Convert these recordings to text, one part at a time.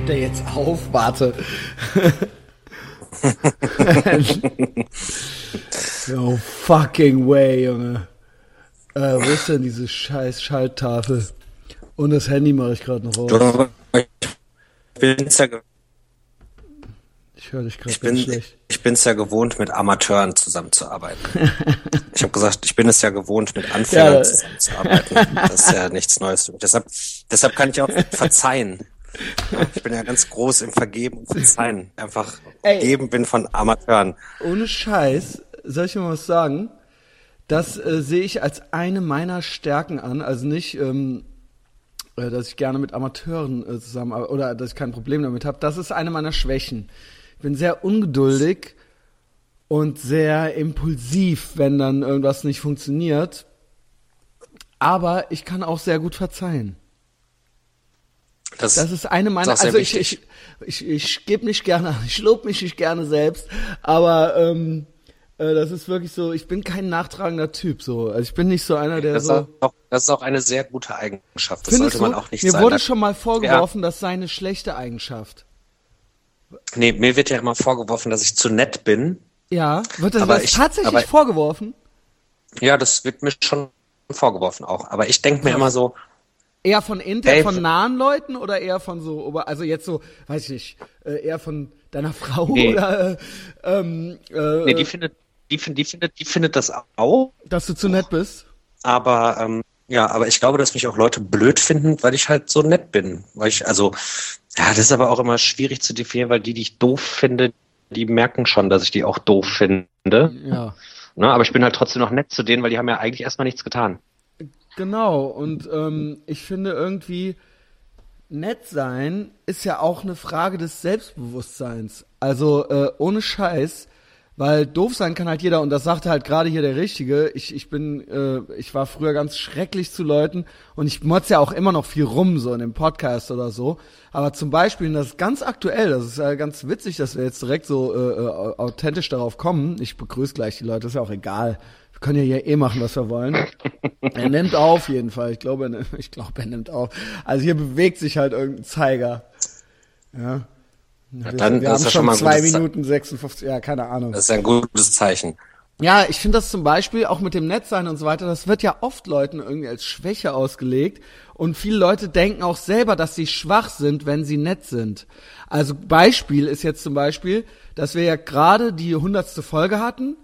nimmt der jetzt auf? Warte. no fucking way, Junge. Äh, wo ist denn diese scheiß Schalttafel? Und das Handy mache ich gerade noch aus. Ich höre dich gerade ich bin, schlecht. ich bin's ja gewohnt, mit Amateuren zusammenzuarbeiten. ich habe gesagt, ich bin es ja gewohnt, mit Anfängern Ja. zusammenzuarbeiten. Das ist ja nichts Neues für mich. Deshalb, deshalb kann ich auch verzeihen. Ich bin ja ganz groß im Vergeben und Verzeihen. Einfach umgeben bin von Amateuren. Ohne Scheiß, soll ich mal was sagen? Das äh, sehe ich als eine meiner Stärken an. Also nicht, ähm, äh, dass ich gerne mit Amateuren äh, zusammen oder dass ich kein Problem damit habe. Das ist eine meiner Schwächen. Ich bin sehr ungeduldig und sehr impulsiv, wenn dann irgendwas nicht funktioniert. Aber ich kann auch sehr gut verzeihen. Das, Das ist eine meiner, ist also ich, ich, ich, ich gebe nicht gerne, ich lobe mich nicht gerne selbst, aber ähm, äh, das ist wirklich so, ich bin kein nachtragender Typ, so. Also ich bin nicht so einer, der das, ist so. auch, das ist auch eine sehr gute Eigenschaft. Das sollte man du? auch nicht Mir sein. wurde schon mal vorgeworfen, das sei eine schlechte Eigenschaft. Nee, mir wird ja immer vorgeworfen, dass ich zu nett bin. Ja, wird das, Aber das ich- tatsächlich aber- vorgeworfen? Ja, das wird mir schon vorgeworfen auch. Aber ich denke mir immer so, Eher von inter, Ey, von nahen Leuten oder eher von so, ober- also jetzt so, weiß ich nicht, äh, eher von deiner Frau Nee. oder äh, ähm, äh, nee, die findet, die, findet, die findet, die findet das auch. dass du zu nett bist? Aber ähm, ja, aber ich glaube, dass mich auch Leute blöd finden, weil ich halt so nett bin. Weil ich, also, ja, das ist aber auch immer schwierig zu definieren, weil die, die ich doof finde, die merken schon, dass ich die auch doof finde. Ja. Ne? Aber ich bin halt trotzdem noch nett zu denen, weil die haben ja eigentlich erstmal nichts getan. Genau, und ähm, ich finde irgendwie, nett sein ist ja auch eine Frage des Selbstbewusstseins. Also äh, ohne Scheiß, weil doof sein kann halt jeder und das sagte halt gerade hier der Richtige. Ich, ich bin, äh, ich war früher ganz schrecklich zu Leuten und ich motz ja auch immer noch viel rum, so in dem Podcast oder so. Aber zum Beispiel, und das ist ganz aktuell, das ist ja ganz witzig, dass wir jetzt direkt so äh, äh, authentisch darauf kommen. Ich begrüße gleich die Leute, ist ja auch egal. Wir können ja hier eh machen, was wir wollen. Er nimmt auf jeden Fall. Ich glaube, er, nimmt- ich glaube, er nimmt auf. Also hier bewegt sich halt irgendein Zeiger. Ja. wir dann wir ist haben das schon schon mal zwei Minuten 56, ja, keine Ahnung. Das ist ein gutes Zeichen. Ja, ich finde das zum Beispiel auch mit dem Netzsein und so weiter, das wird ja oft Leuten irgendwie als Schwäche ausgelegt. Und viele Leute denken auch selber, dass sie schwach sind, wenn sie nett sind. Also Beispiel ist jetzt zum Beispiel, dass wir ja gerade die hundertste Folge hatten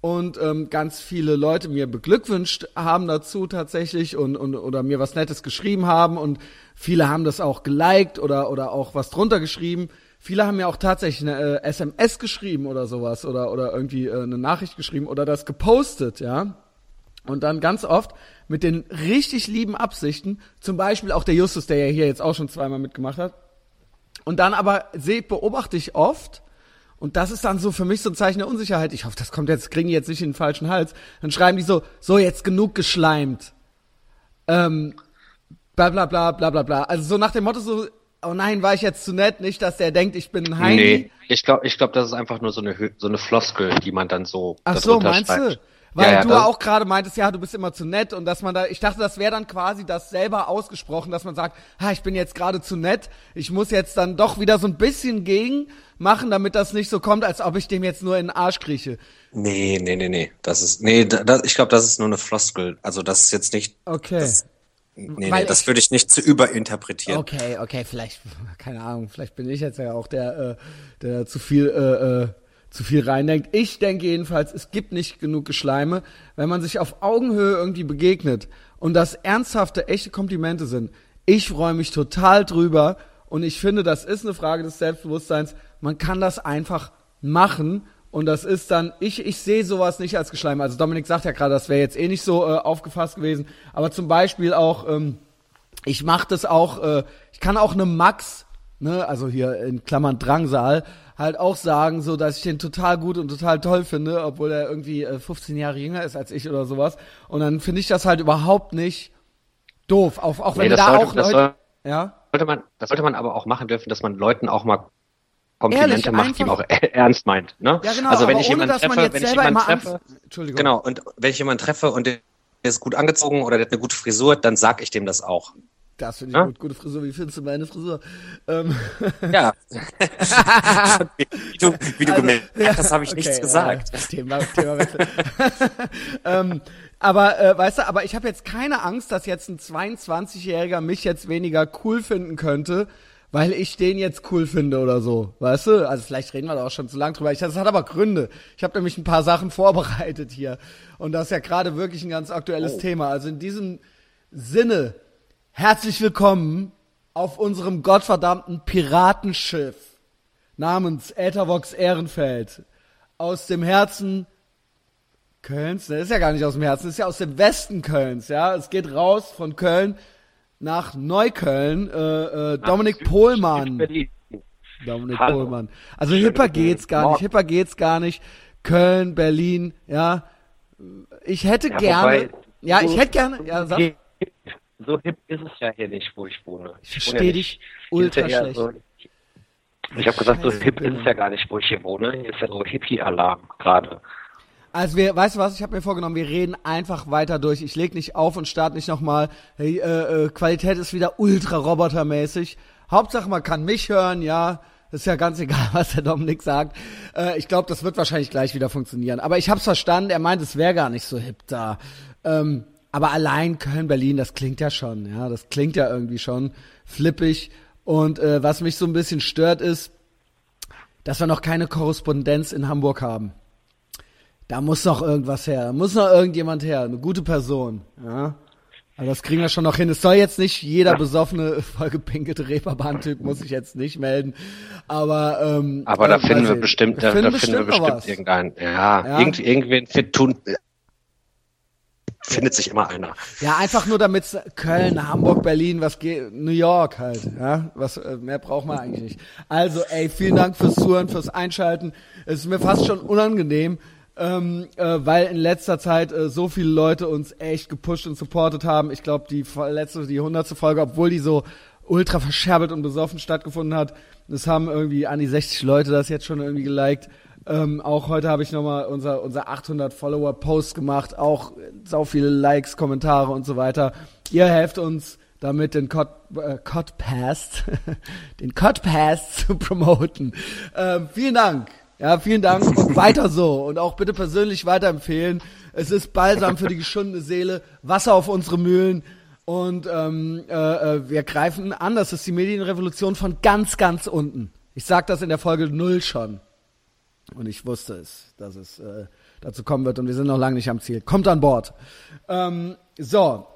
und ähm, ganz viele Leute mir beglückwünscht haben dazu tatsächlich und, und oder mir was Nettes geschrieben haben und viele haben das auch geliked oder oder auch was drunter geschrieben. Viele haben mir auch tatsächlich eine äh, SMS geschrieben oder sowas oder oder irgendwie äh, eine Nachricht geschrieben oder das gepostet, ja. Und dann ganz oft mit den richtig lieben Absichten, zum Beispiel auch der Justus, der ja hier jetzt auch schon zweimal mitgemacht hat. Und dann aber seh, beobachte ich oft, und das ist dann so für mich so ein Zeichen der Unsicherheit. Ich hoffe, das kommt jetzt, kriegen die jetzt nicht in den falschen Hals. Dann schreiben die so, so jetzt genug geschleimt. Ähm, bla bla bla bla bla bla. Also so nach dem Motto so, oh nein, war ich jetzt zu nett, nicht, dass der denkt, ich bin ein Heini. Nee, ich glaube, ich glaub, das ist einfach nur so eine, so eine Floskel, die man dann so Ach so, meinst du? Weil Ja, ja, du das- auch gerade meintest, ja, du bist immer zu nett und dass man da, ich dachte, das wäre dann quasi das selber ausgesprochen, dass man sagt, ha, ich bin jetzt gerade zu nett, ich muss jetzt dann doch wieder so ein bisschen gegen machen, damit das nicht so kommt, als ob ich dem jetzt nur in den Arsch krieche. Nee, nee, nee, nee. Das ist, nee, da, da, ich glaube, das ist nur eine Floskel. Also das ist jetzt nicht, Okay. das, nee, Weil nee, das würde ich nicht zu überinterpretieren. Okay, okay, vielleicht, keine Ahnung, vielleicht bin ich jetzt ja auch der, äh, der zu viel, äh, äh, zu viel reindenkt. Ich denke jedenfalls, es gibt nicht genug Geschleime, wenn man sich auf Augenhöhe irgendwie begegnet und das ernsthafte, echte Komplimente sind. Ich freue mich total drüber und ich finde, das ist eine Frage des Selbstbewusstseins. Man kann das einfach machen und das ist dann, ich, ich sehe sowas nicht als Geschleim. Also Dominik sagt ja gerade, das wäre jetzt eh nicht so äh, aufgefasst gewesen, aber zum Beispiel auch, ähm, ich mache das auch, äh, ich kann auch eine Max, ne, also hier in Klammern Drangsal, halt auch sagen, so dass ich den total gut und total toll finde, obwohl er irgendwie äh, 15 Jahre jünger ist als ich oder sowas. Und dann finde ich das halt überhaupt nicht doof. Auch, auch wenn Nee, das da sollte- auch Leute. soll- ja? Sollte man, das sollte man aber auch machen dürfen, dass man Leuten auch mal Komplimente Ehrlich, macht, die man auch ernst meint. Ne? Ja, genau, also wenn ich jemanden treffe, wenn ich jemanden treffe. Entschuldigung. genau, und wenn ich jemanden treffe und der ist gut angezogen oder der hat eine gute Frisur, dann sag ich dem das auch. Das finde ich ja? gut. Gute Frisur. Wie findest du meine Frisur? Ähm. Ja. wie du, wie du also, gemerkt hast, ja, habe ich okay, nichts gesagt. Äh, Thema, Thema ähm, aber äh, weißt du, aber ich habe jetzt keine Angst, dass jetzt ein 22-Jähriger mich jetzt weniger cool finden könnte, weil ich den jetzt cool finde oder so, weißt du? Also vielleicht reden wir da auch schon zu lang drüber. Ich, das hat aber Gründe. Ich habe nämlich ein paar Sachen vorbereitet hier und das ist ja gerade wirklich ein ganz aktuelles oh. Thema. Also in diesem Sinne Herzlich willkommen auf unserem gottverdammten Piratenschiff namens Äthervox Ehrenfeld aus dem Herzen Kölns. Das ist ja gar nicht aus dem Herzen, das ist ja aus dem Westen Kölns. Ja, es geht raus von Köln nach Neukölln. Äh, äh, Dominik Pohlmann. Dominik Hallo. Pohlmann. Also hipper geht's gar nicht. Hipper geht's gar nicht. Köln, Berlin. Ja, ich hätte ja, gerne. ja, ich hätte gerne. Ja, sag so hip ist es ja hier nicht, wo ich wohne. Ich, ich verstehe ja dich ultra schlecht. So, ich habe gesagt, so hip ist es ja gar nicht, wo ich hier wohne. Hier ist ja so Hippie-Alarm gerade. Also wir, weißt du was, ich habe mir vorgenommen, wir reden einfach weiter durch. Ich leg nicht auf und starte nicht nochmal. Hey, äh, äh, Qualität ist wieder ultra robotermäßig. Hauptsache man kann mich hören, ja. Ist ja ganz egal, was der Dominik sagt. Äh, ich glaube, das wird wahrscheinlich gleich wieder funktionieren. Aber ich hab's verstanden, er meint, es wäre gar nicht so hip da. Ähm, aber allein Köln-Berlin, das klingt ja schon, ja, das klingt ja irgendwie schon flippig. Und äh, was mich so ein bisschen stört ist, dass wir noch keine Korrespondenz in Hamburg haben. Da muss noch irgendwas her, da muss noch irgendjemand her, eine gute Person, ja. Aber das kriegen wir schon noch hin. Es soll jetzt nicht jeder besoffene, vollgepinkelte Reeperbahn-Typ muss ich jetzt nicht melden. Aber ähm, aber da äh, finden wir bestimmt, da, finden, da finden wir bestimmt irgendeinen. Ja, ja. Irgend, irgendwen tun, findet sich immer einer. Ja, einfach nur damit Köln, Hamburg, Berlin, was geht, New York halt, ja, was äh, mehr braucht man eigentlich nicht. Also, ey, vielen Dank fürs Zuhören, fürs Einschalten. Es ist mir fast schon unangenehm, ähm, äh, weil in letzter Zeit äh, so viele Leute uns echt gepusht und supportet haben. Ich glaube, die letzte, die hundertste Folge, obwohl die so ultra verscherbelt und besoffen stattgefunden hat, das haben irgendwie an die 60 Leute das jetzt schon irgendwie geliked. Ähm, auch heute habe ich nochmal unser, unser 800 Follower Post gemacht, auch sau viele Likes, Kommentare und so weiter. Ihr helft uns damit den Cod, äh, Codpast, den Codpast zu promoten. Ähm, vielen Dank. Ja, vielen Dank und weiter so und auch bitte persönlich weiterempfehlen. Es ist balsam für die geschundene Seele, Wasser auf unsere Mühlen und ähm, äh, äh, wir greifen an. Das ist die Medienrevolution von ganz, ganz unten. Ich sag das in der Folge null schon. Und ich wusste es, dass es äh, dazu kommen wird und wir sind noch lange nicht am Ziel. Kommt an Bord. Ähm, so,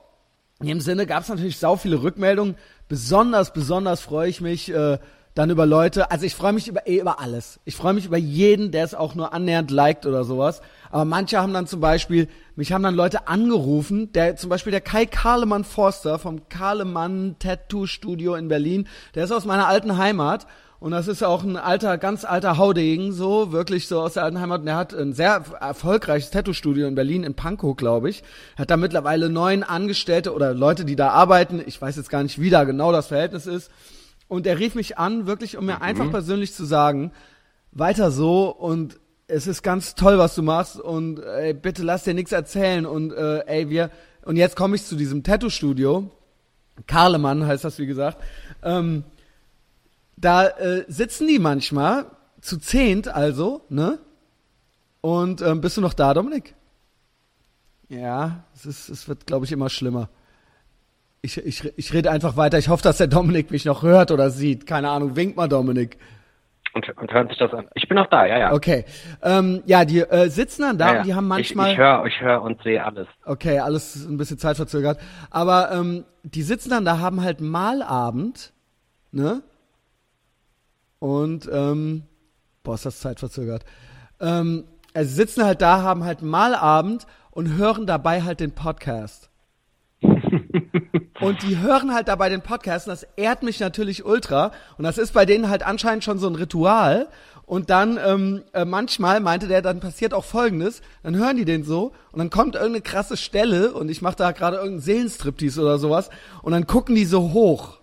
in dem Sinne gab es natürlich sau viele Rückmeldungen. Besonders, besonders freue ich mich äh, dann über Leute. Also ich freue mich über eh über alles. Ich freue mich über jeden, der es auch nur annähernd liked oder sowas. Aber manche haben dann zum Beispiel, mich haben dann Leute angerufen, der zum Beispiel der Kai Karlemann Forster vom Karlemann Tattoo Studio in Berlin, der ist aus meiner alten Heimat und das ist auch ein alter, ganz alter Haudegen, so, wirklich so aus der alten Heimat. Und er hat ein sehr erfolgreiches Tattoo-Studio in Berlin, in Pankow, glaube ich. Hat da mittlerweile neun Angestellte oder Leute, die da arbeiten. Ich weiß jetzt gar nicht, wie da genau das Verhältnis ist. Und er rief mich an, wirklich, um mir mhm. einfach persönlich zu sagen, weiter so und es ist ganz toll, was du machst und ey, bitte lass dir nichts erzählen und äh, ey, wir, und jetzt komme ich zu diesem Tattoo-Studio. Karlemann heißt das, wie gesagt. Ähm, da äh, sitzen die manchmal, zu zehnt also, ne? Und ähm, bist du noch da, Dominik? Ja, es, ist, es wird, glaube ich, immer schlimmer. Ich, ich, ich rede einfach weiter. Ich hoffe, dass der Dominik mich noch hört oder sieht. Keine Ahnung. Wink mal, Dominik. Und, und hören sich das an. Ich bin noch da, ja, ja. Okay. Ähm, ja, die äh, sitzen dann da ja, ja. und die haben manchmal. Ich, ich höre ich hör und sehe alles. Okay, alles ein bisschen zeitverzögert. Aber ähm, die sitzen dann da, haben halt Malabend, ne? Und, ähm, boah, ist das zeitverzögert. Ähm, also sie sitzen halt da, haben halt Malabend und hören dabei halt den Podcast. und die hören halt dabei den Podcast und das ehrt mich natürlich ultra. Und das ist bei denen halt anscheinend schon so ein Ritual. Und dann ähm, äh, manchmal meinte der, dann passiert auch Folgendes, dann hören die den so und dann kommt irgendeine krasse Stelle und ich mache da gerade irgendeinen Seelenstriptease oder sowas und dann gucken die so hoch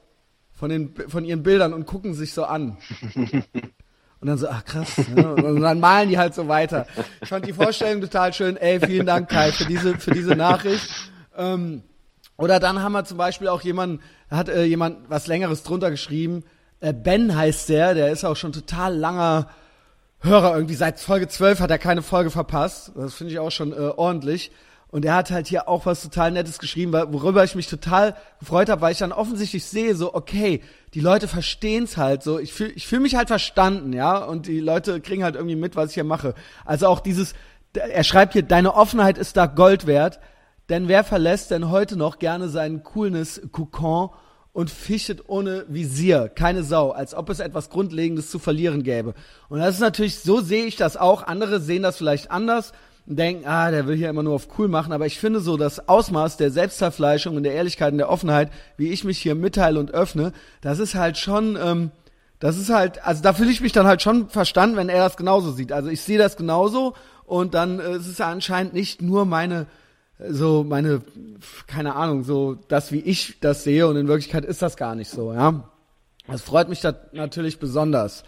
von, den, von ihren Bildern und gucken sich so an. Und dann so, ach krass. Ne? Und dann malen die halt so weiter. Ich fand die Vorstellung total schön. Ey, vielen Dank, Kai, für diese, für diese Nachricht. Ähm, Oder dann haben wir zum Beispiel auch jemanden, hat äh, jemand was längeres drunter geschrieben. Äh, ben heißt der, der ist auch schon total langer Hörer irgendwie. Seit Folge 12 hat er keine Folge verpasst. Das finde ich auch schon äh, ordentlich. Und er hat halt hier auch was total Nettes geschrieben, worüber ich mich total gefreut habe, weil ich dann offensichtlich sehe, so, okay, die Leute verstehen's halt so. Ich fühle ich fühl mich halt verstanden, ja. Und die Leute kriegen halt irgendwie mit, was ich hier mache. Also auch dieses, er schreibt hier, deine Offenheit ist da Gold wert. Denn wer verlässt denn heute noch gerne seinen coolness Kokon und fischet ohne Visier? Keine Sau, als ob es etwas Grundlegendes zu verlieren gäbe. Und das ist natürlich, so sehe ich das auch. Andere sehen das vielleicht anders denken, ah, der will hier immer nur auf cool machen, aber ich finde so das Ausmaß der Selbstzerfleischung und der Ehrlichkeit und der Offenheit, wie ich mich hier mitteile und öffne, das ist halt schon, ähm, das ist halt, also da fühle ich mich dann halt schon verstanden, wenn er das genauso sieht. Also ich sehe das genauso und dann äh, ist es anscheinend nicht nur meine so meine keine Ahnung so das wie ich das sehe und in Wirklichkeit ist das gar nicht so ja. Das freut mich da natürlich besonders.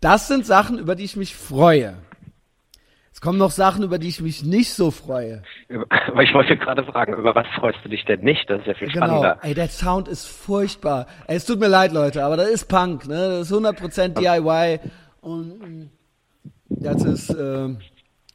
Das sind Sachen über die ich mich freue. es kommen noch Sachen, über die ich mich nicht so freue. Aber ich wollte gerade fragen, über was freust du dich denn nicht? Das ist ja viel genau. spannender. Ey, der Sound ist furchtbar. Ey, es tut mir leid, Leute, aber das ist Punk, ne? Das ist 100% DIY und das ist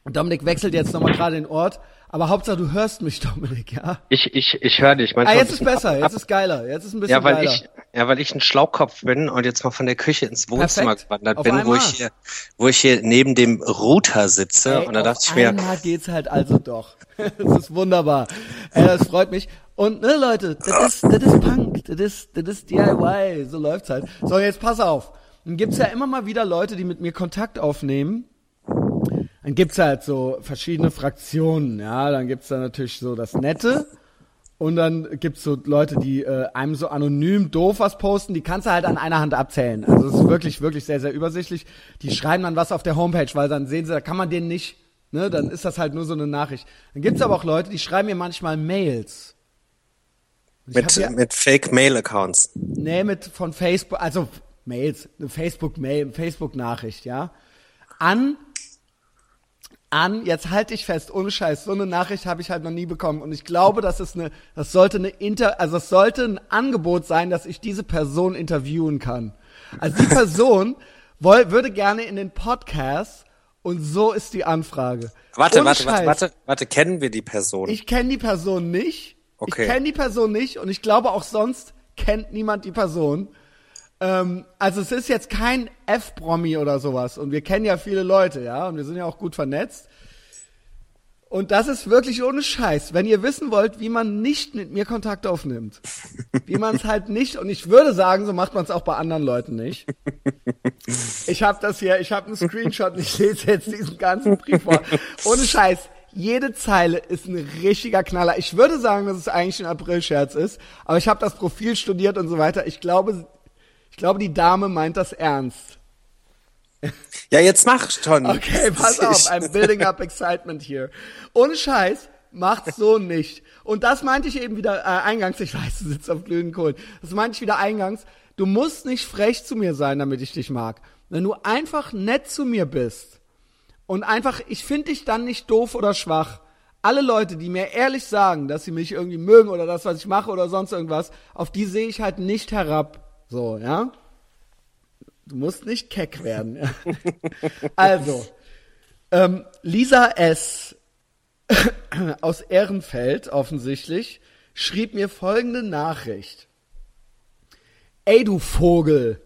Dominik wechselt jetzt nochmal gerade den Ort. Aber Hauptsache, du hörst mich, Dominik, ja? Ich, ich, ich höre dich. Ah, jetzt ist besser, jetzt ist geiler, jetzt ist ein bisschen ja, weil geiler. Ich, ja, weil ich ein Schlaukopf bin und jetzt mal von der Küche ins Wohnzimmer Perfekt. gewandert Auf bin, einmal. wo ich hier, wo ich hier neben dem Router sitze Ey, und da dachte ich mir. Einmal geht's halt also doch. das ist wunderbar. Ey, das freut mich. Und ne, Leute, das ist, das ist Punk, das ist, das ist DIY, so läuft's halt. So, jetzt pass auf. Dann gibt's ja immer mal wieder Leute, die mit mir Kontakt aufnehmen dann gibt's halt so verschiedene Fraktionen, ja, dann gibt's da natürlich so das Nette und dann gibt's so Leute, die äh, einem so anonym doof was posten, die kannst du halt an einer Hand abzählen. Also es ist wirklich, wirklich sehr, sehr übersichtlich. Die schreiben dann was auf der Homepage, weil dann sehen sie, da kann man den nicht, ne, dann ist das halt nur so eine Nachricht. Dann gibt's aber auch Leute, die schreiben mir manchmal Mails. Mit, ja, mit Fake-Mail-Accounts. Nee, mit von Facebook, also Mails, eine Facebook-Mail, Facebook-Nachricht, ja. An an, jetzt halte ich fest, ohne Scheiß, so eine Nachricht habe ich halt noch nie bekommen. Und ich glaube, das ist eine, das sollte eine Inter, also es sollte ein Angebot sein, dass ich diese Person interviewen kann. Also die Person woll, würde gerne in den Podcast und so ist die Anfrage. Warte, warte, warte, warte, warte, kennen wir die Person? Ich kenne die Person nicht. Okay. Ich kenne die Person nicht und ich glaube auch sonst kennt niemand die Person. Ähm, also es ist jetzt kein F-Promi oder sowas. Und wir kennen ja viele Leute, ja, und wir sind ja auch gut vernetzt. Und das ist wirklich ohne Scheiß. Wenn ihr wissen wollt, wie man nicht mit mir Kontakt aufnimmt, wie man es halt nicht, und ich würde sagen, so macht man es auch bei anderen Leuten nicht. Ich habe das hier, ich habe einen Screenshot ich lese jetzt diesen ganzen Brief vor. Ohne Scheiß. Jede Zeile ist ein richtiger Knaller. Ich würde sagen, dass es eigentlich ein April-Scherz ist, aber ich habe das Profil studiert und so weiter. Ich glaube, glaube, die Dame meint das ernst. Ja, jetzt mach schon. Okay, pass auf, I'm building up excitement here. Ohne Scheiß, macht's so nicht. Und das meinte ich eben wieder äh, eingangs, ich weiß, du sitzt auf glühenden Kohlen. Das meinte ich wieder eingangs. Du musst nicht frech zu mir sein, damit ich dich mag. Wenn du einfach nett zu mir bist und einfach, ich finde dich dann nicht doof oder schwach. Alle Leute, die mir ehrlich sagen, dass sie mich irgendwie mögen oder das, was ich mache oder sonst irgendwas, auf die sehe ich halt nicht herab. So, ja? Du musst nicht keck werden. Ja? also, ähm, Lisa S. aus Ehrenfeld offensichtlich schrieb mir folgende Nachricht. Ey, du Vogel!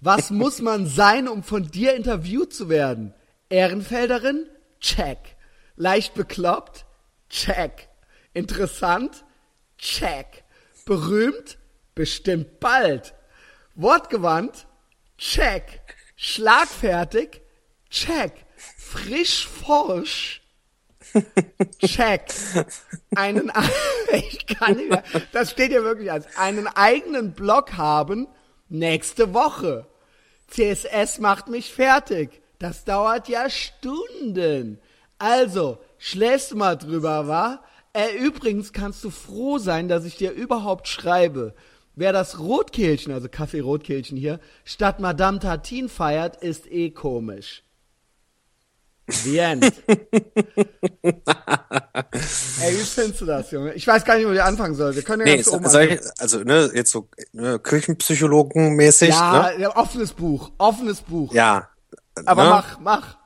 Was muss man sein, um von dir interviewt zu werden? Ehrenfelderin? Check. Leicht bekloppt? Check. Interessant? Check. Berühmt? Bestimmt bald. Wortgewandt? Check. Schlagfertig? Check. Frisch forsch? Check. Einen, ich kann nicht mehr, das steht hier wirklich als, einen eigenen Blog haben nächste Woche. CSS macht mich fertig. Das dauert ja Stunden. Also, schläfst mal drüber, wa? Äh, übrigens kannst du froh sein, dass ich dir überhaupt schreibe. Wer das Rotkehlchen, also Kaffee Rotkehlchen hier, statt Madame Tartin feiert, ist eh komisch. The End. Ey, wie findest du das, Junge? Ich weiß gar nicht, wo wir anfangen sollen. Wir können ja Nee, ganz oben ich, also ne, jetzt so ne, Küchenpsychologen-mäßig, Ja, ne? offenes Buch. Offenes Buch. Ja. Aber ne? mach, mach.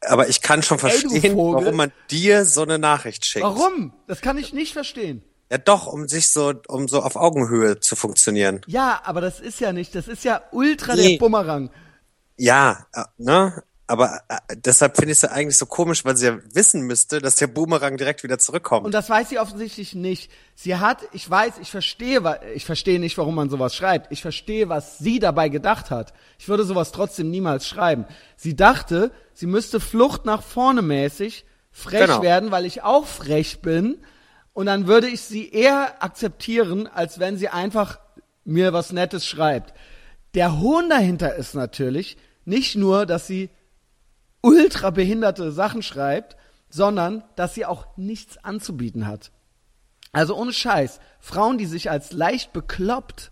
Aber ich kann schon Ey, verstehen, Vogel. warum man dir so eine Nachricht schickt. Warum? Das kann ich nicht verstehen. Ja, doch, um sich so, um so auf Augenhöhe zu funktionieren. Ja, aber das ist ja nicht, das ist ja ultra Nee. der Bumerang. Ja, äh, ne? Aber äh, deshalb finde ich es ja eigentlich so komisch, weil sie ja wissen müsste, dass der Boomerang direkt wieder zurückkommt. Und das weiß sie offensichtlich nicht. Sie hat, ich weiß, ich verstehe, ich verstehe nicht, warum man sowas schreibt. Ich verstehe, was sie dabei gedacht hat. Ich würde sowas trotzdem niemals schreiben. Sie dachte, sie müsste Flucht nach vorne mäßig frech Genau. werden, weil ich auch frech bin. Und dann würde ich sie eher akzeptieren, als wenn sie einfach mir was Nettes schreibt. Der Hohn dahinter ist natürlich nicht nur, dass sie ultra behinderte Sachen schreibt, sondern dass sie auch nichts anzubieten hat. Also ohne Scheiß, Frauen, die sich als leicht bekloppt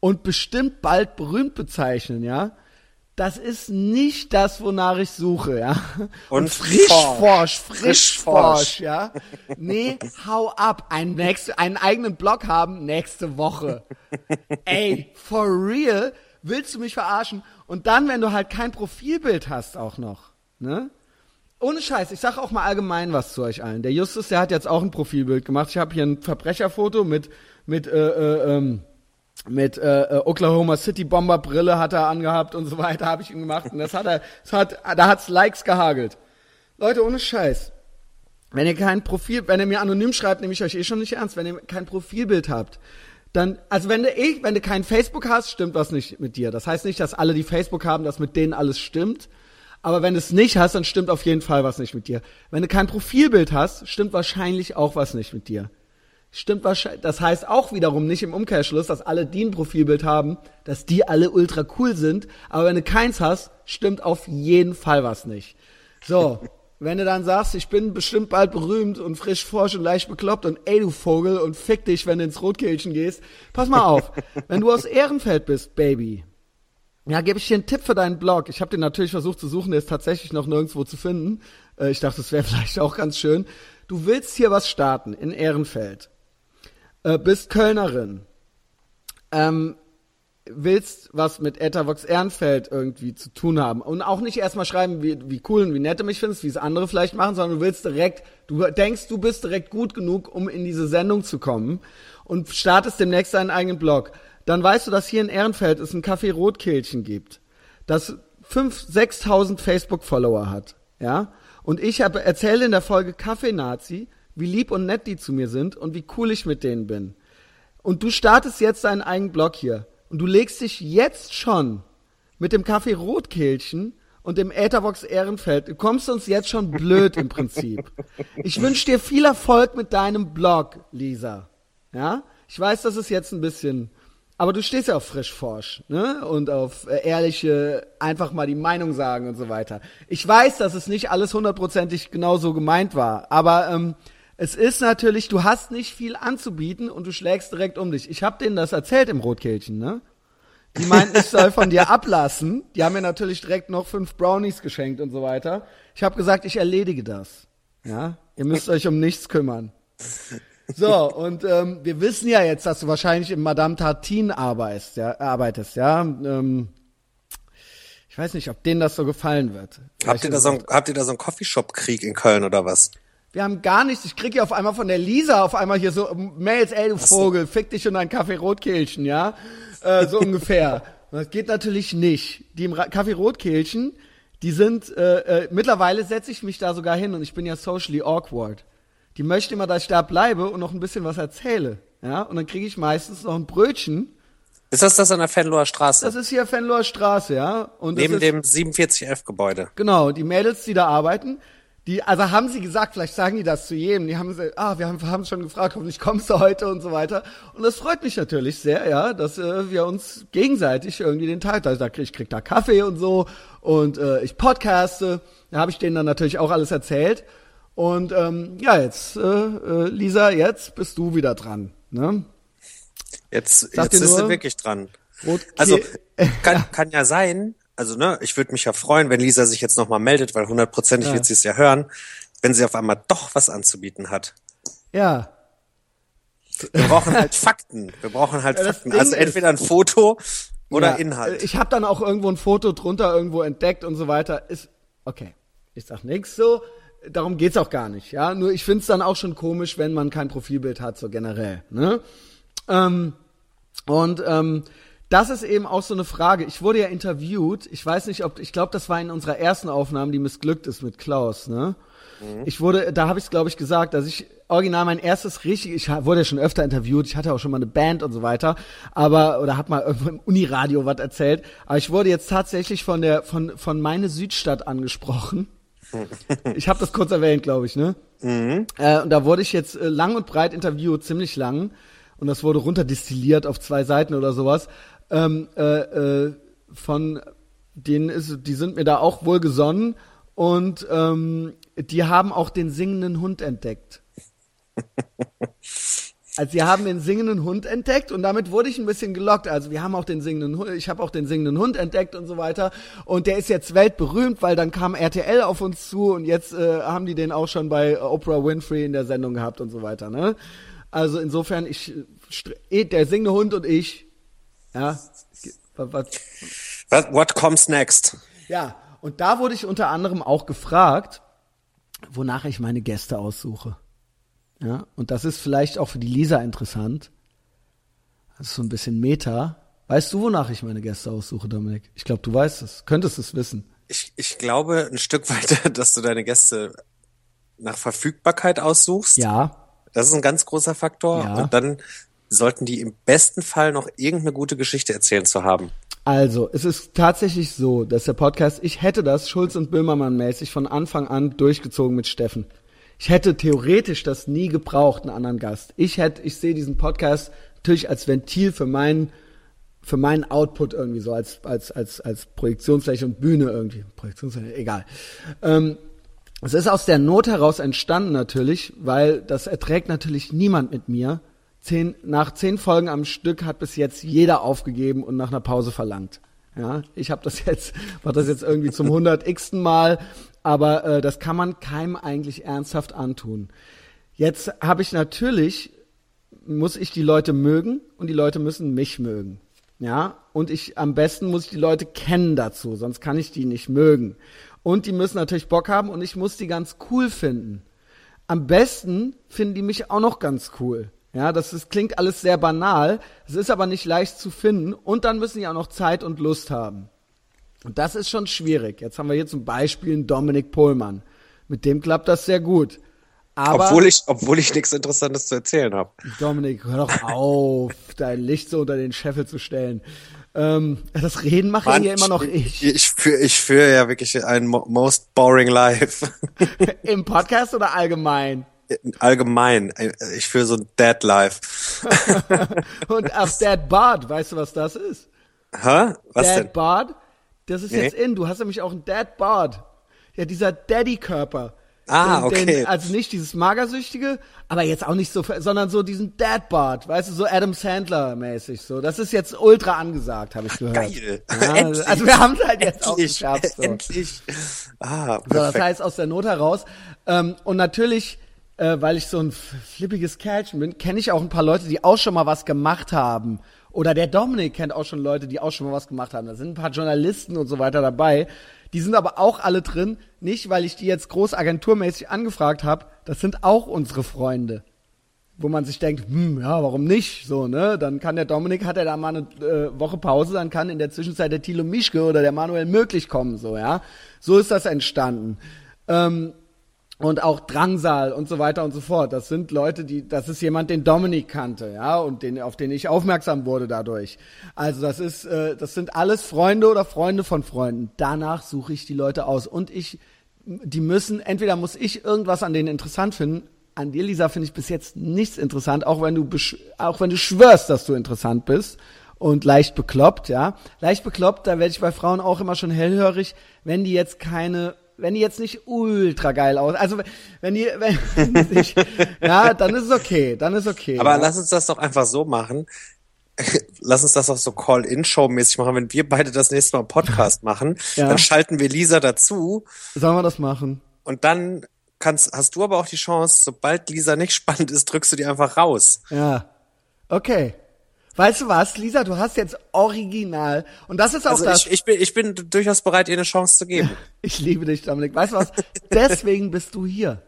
und bestimmt bald berühmt bezeichnen, ja, das ist nicht das, wonach ich suche, ja. Und frisch forsch. frisch Frisch forsch, ja. Nee, hau ab, einen, nächste, einen eigenen Blog haben nächste Woche. Ey, for real, willst du mich verarschen? Und dann, wenn du halt kein Profilbild hast auch noch, ne? Ohne Scheiß, ich sag auch mal allgemein was zu euch allen. Der Justus, der hat jetzt auch ein Profilbild gemacht. Ich habe hier ein Verbrecherfoto mit mit äh, äh, ähm, mit äh, äh, Oklahoma City Bomber Brille hat er angehabt und so weiter habe ich ihm gemacht und das hat er das hat da hat's Likes gehagelt. Leute, ohne Scheiß. Wenn ihr kein Profil, wenn ihr mir anonym schreibt, nehme ich euch eh schon nicht ernst. Wenn ihr kein Profilbild habt, dann, also wenn du eh, wenn du kein Facebook hast, stimmt was nicht mit dir. Das heißt nicht, dass alle, die Facebook haben, dass mit denen alles stimmt. Aber wenn du es nicht hast, dann stimmt auf jeden Fall was nicht mit dir. Wenn du kein Profilbild hast, stimmt wahrscheinlich auch was nicht mit dir. Stimmt wahrscheinlich, das heißt auch wiederum nicht im Umkehrschluss, dass alle, die ein Profilbild haben, dass die alle ultra cool sind. Aber wenn du keins hast, stimmt auf jeden Fall was nicht. So. Wenn du dann sagst, ich bin bestimmt bald berühmt und frisch forsch und leicht bekloppt und ey du Vogel und fick dich, wenn du ins Rotkehlchen gehst, pass mal auf. wenn du aus Ehrenfeld bist, Baby, ja, gebe ich dir einen Tipp für deinen Blog. Ich habe den natürlich versucht zu suchen, der ist tatsächlich noch nirgendwo zu finden. Äh, ich dachte, das wäre vielleicht auch ganz schön. Du willst hier was starten in Ehrenfeld. Äh, bist Kölnerin. Ähm, willst was mit Etavox Ehrenfeld irgendwie zu tun haben. Und auch nicht erstmal schreiben, wie, wie cool und wie nett du mich findest, wie es andere vielleicht machen, sondern du willst direkt, du denkst, du bist direkt gut genug, um in diese Sendung zu kommen und startest demnächst deinen eigenen Blog. Dann weißt du, dass hier in Ehrenfeld es ein Café Rotkehlchen gibt, das 5.000, 6.000 Facebook-Follower hat, ja. Und ich erzähle in der Folge Kaffee-Nazi, wie lieb und nett die zu mir sind und wie cool ich mit denen bin. Und du startest jetzt deinen eigenen Blog hier. Und du legst dich jetzt schon mit dem Kaffee Rotkehlchen und dem Ätherbox Ehrenfeld. Du kommst uns jetzt schon blöd im Prinzip. Ich wünsche dir viel Erfolg mit deinem Blog, Lisa. Ja? Ich weiß, das ist jetzt ein bisschen, aber du stehst ja auf Frischforsch, ne? Und auf äh, ehrliche, einfach mal die Meinung sagen und so weiter. Ich weiß, dass es nicht alles hundertprozentig genau so gemeint war, aber ähm, es ist natürlich, du hast nicht viel anzubieten und du schlägst direkt um dich. Ich habe denen das erzählt im Rotkehlchen, ne? Die meinten, ich soll von dir ablassen. Die haben mir natürlich direkt noch fünf Brownies geschenkt und so weiter. Ich habe gesagt, ich erledige das. Ja, ihr müsst euch um nichts kümmern. So, und ähm, wir wissen ja jetzt, dass du wahrscheinlich im Madame Tartine arbeitest, ja, arbeitest, ja. Ähm, ich weiß nicht, ob denen das so gefallen wird. Habt ihr da so ein, habt ihr da so einen Coffeeshop-Krieg in Köln oder was? Wir haben gar nichts. Ich krieg hier auf einmal von der Lisa auf einmal hier so Mails, ey du Vogel, fick dich und dein Kaffee Rotkehlchen, ja? Äh, so ungefähr. Und Das geht natürlich nicht. Die im Ra Kaffee Rotkehlchen, die sind, äh, äh, mittlerweile setze ich mich da sogar hin und ich bin ja socially awkward. Die möchten immer, dass ich da bleibe und noch ein bisschen was erzähle. Ja? Und dann kriege ich meistens noch ein Brötchen. Ist das das an der Fenloher Straße? Das ist hier Fenloher Straße, ja? Und Neben ist, dem 4711-Gebäude. Genau, die Mädels, die da arbeiten, die, also haben sie gesagt, vielleicht sagen die das zu jedem, die haben gesagt, ah, wir haben, haben schon gefragt, hoffentlich kommst du heute und so weiter. Und das freut mich natürlich sehr, ja, dass äh, wir uns gegenseitig irgendwie den Tag, also da krieg, ich krieg da Kaffee und so und äh, ich podcaste, da habe ich denen dann natürlich auch alles erzählt. Und ähm, ja, jetzt, äh, äh, Lisa, jetzt bist du wieder dran. Ne? Jetzt, Sag jetzt ist sie wirklich dran. Rot Also kann, kann ja sein, also ne, ich würde mich ja freuen, wenn Lisa sich jetzt nochmal meldet, weil hundertprozentig ja. wird sie es ja hören, wenn sie auf einmal doch was anzubieten hat. Ja. Wir brauchen halt Fakten. Wir brauchen halt ja, Fakten. Also entweder ein Foto oder ja, Inhalt. Ich habe dann auch irgendwo ein Foto drunter irgendwo entdeckt und so weiter. Ist okay. Ich sag nichts so. Darum geht's auch gar nicht. Ja, nur ich find's dann auch schon komisch, wenn man kein Profilbild hat so generell. Ne? Ähm, und ähm, das ist eben auch so eine Frage. Ich wurde ja interviewt. Ich weiß nicht, ob ich glaube, das war in unserer ersten Aufnahme, die missglückt ist mit Klaus. Ne? Mhm. Ich wurde, da habe ich es glaube ich gesagt, dass ich original mein erstes richtig, ich wurde ja schon öfter interviewt, ich hatte auch schon mal eine Band und so weiter, aber oder hab mal irgendwo im Uniradio was erzählt, aber ich wurde jetzt tatsächlich von der von von meine Südstadt angesprochen. ich habe das kurz erwähnt, glaube ich, ne? Mhm. Äh, und da wurde ich jetzt äh, lang und breit interviewt, ziemlich lang und das wurde runterdestilliert auf zwei Seiten oder sowas. Ähm, äh, äh, von denen ist, die sind mir da auch wohl gesonnen und ähm, die haben auch den singenden Hund entdeckt. Also sie haben den singenden Hund entdeckt und damit wurde ich ein bisschen gelockt. Also wir haben auch den singenden Hund, ich habe auch den singenden Hund entdeckt und so weiter. Und der ist jetzt weltberühmt, weil dann kam RTL auf uns zu und jetzt äh, haben die den auch schon bei Oprah Winfrey in der Sendung gehabt und so weiter. Ne? Also insofern, ich, eh, der singende Hund und ich, ja. Was, what comes next? Ja, und da wurde ich unter anderem auch gefragt, wonach ich meine Gäste aussuche. Ja, und das ist vielleicht auch für die Lisa interessant. Das ist so ein bisschen Meta. Weißt du, wonach ich meine Gäste aussuche, Dominik? Ich glaube, du weißt es. Könntest es wissen. Ich, ich glaube ein Stück weiter, dass du deine Gäste nach Verfügbarkeit aussuchst. Ja. Das ist ein ganz großer Faktor. Ja. Und dann sollten die im besten Fall noch irgendeine gute Geschichte erzählen zu haben. Also, es ist tatsächlich so, dass der Podcast, ich hätte das Schulz und Böhmermann mäßig von Anfang an durchgezogen mit Steffen. Ich hätte theoretisch das nie gebraucht, einen anderen Gast. Ich hätte, ich sehe diesen Podcast natürlich als Ventil für meinen, für meinen Output irgendwie so, als, als, als, als Projektionsfläche und Bühne irgendwie. Projektionsfläche, egal. Ähm, es ist aus der Not heraus entstanden natürlich, weil das erträgt natürlich niemand mit mir. Zehn, nach zehn Folgen am Stück hat bis jetzt jeder aufgegeben und nach einer Pause verlangt. Ja, ich habe das jetzt, mache das jetzt irgendwie zum 100x Mal aber äh, das kann man keinem eigentlich ernsthaft antun. Jetzt habe ich natürlich, muss ich die Leute mögen und die Leute müssen mich mögen. Ja, und ich am besten muss ich die Leute kennen dazu, sonst kann ich die nicht mögen. Und die müssen natürlich Bock haben und ich muss die ganz cool finden. Am besten finden die mich auch noch ganz cool. Ja, das ist, klingt alles sehr banal, es ist aber nicht leicht zu finden und dann müssen die auch noch Zeit und Lust haben. Und das ist schon schwierig. Jetzt haben wir hier zum Beispiel einen Dominik Pohlmann. Mit dem klappt das sehr gut. Aber obwohl ich, obwohl ich nichts Interessantes zu erzählen habe. Dominik, hör doch auf, dein Licht so unter den Scheffel zu stellen. Ähm, das Reden mache Mann, ja immer noch ich. Ich, ich führe ich führ ja wirklich ein most boring life. Im Podcast oder allgemein? Allgemein. Ich führe so ein Dead Life. Und auf Dead Bard, weißt du, was das ist? Hä? Was Dead denn? Bard das ist nee. jetzt in. Du hast nämlich auch einen Dad Bart. Ja, dieser Daddy-Körper. Ah, den, okay. Den, also nicht dieses Magersüchtige, aber jetzt auch nicht so, sondern so diesen Dad Bart, weißt du, so Adam Sandler mäßig so. Das ist jetzt ultra angesagt, habe ich gehört. Geil. Ja, endlich. Also wir haben es halt jetzt endlich. auch geschafft. So. Endlich. Ah, perfekt. So, das heißt aus der Not heraus. Ähm, und natürlich, äh, weil ich so ein flippiges Kerlchen bin, kenne ich auch ein paar Leute, die auch schon mal was gemacht haben oder der Dominik kennt auch schon Leute, die auch schon mal was gemacht haben. Da sind ein paar Journalisten und so weiter dabei. Die sind aber auch alle drin. Nicht, weil ich die jetzt groß agenturmäßig angefragt habe. Das sind auch unsere Freunde. Wo man sich denkt, hm, ja, warum nicht? So, ne? Dann kann der Dominik, hat er da mal eine äh, Woche Pause, dann kann in der Zwischenzeit der Thilo Mischke oder der Manuel möglich kommen, so, ja. So ist das entstanden. Ähm, und auch Drangsal und so weiter und so fort. Das sind Leute, die, das ist jemand, den Dominik kannte, ja, und den, auf den ich aufmerksam wurde dadurch. Also das ist, äh, das sind alles Freunde oder Freunde von Freunden. Danach suche ich die Leute aus und ich, die müssen, entweder muss ich irgendwas an denen interessant finden. An dir, Lisa, finde ich bis jetzt nichts interessant, auch wenn du, auch wenn du schwörst, dass du interessant bist und leicht bekloppt, ja. Leicht bekloppt, da werde ich bei Frauen auch immer schon hellhörig, wenn die jetzt keine wenn die jetzt nicht ultra geil aus, also wenn die, wenn die sich, ja, dann ist es okay, dann ist okay. Aber ja. lass uns das doch einfach so machen. lass uns das auch so Call-In-Show-mäßig machen. Wenn wir beide das nächste Mal einen Podcast machen, ja. dann schalten wir Lisa dazu. Sollen wir das machen? Und dann kannst, hast du aber auch die Chance, sobald Lisa nicht spannend ist, drückst du die einfach raus. Ja. Okay. Weißt du was, Lisa, du hast jetzt original und das ist auch also das. Ich, ich, bin, ich bin durchaus bereit, ihr eine Chance zu geben. ich liebe dich, Dominik. Weißt du was? Deswegen bist du hier.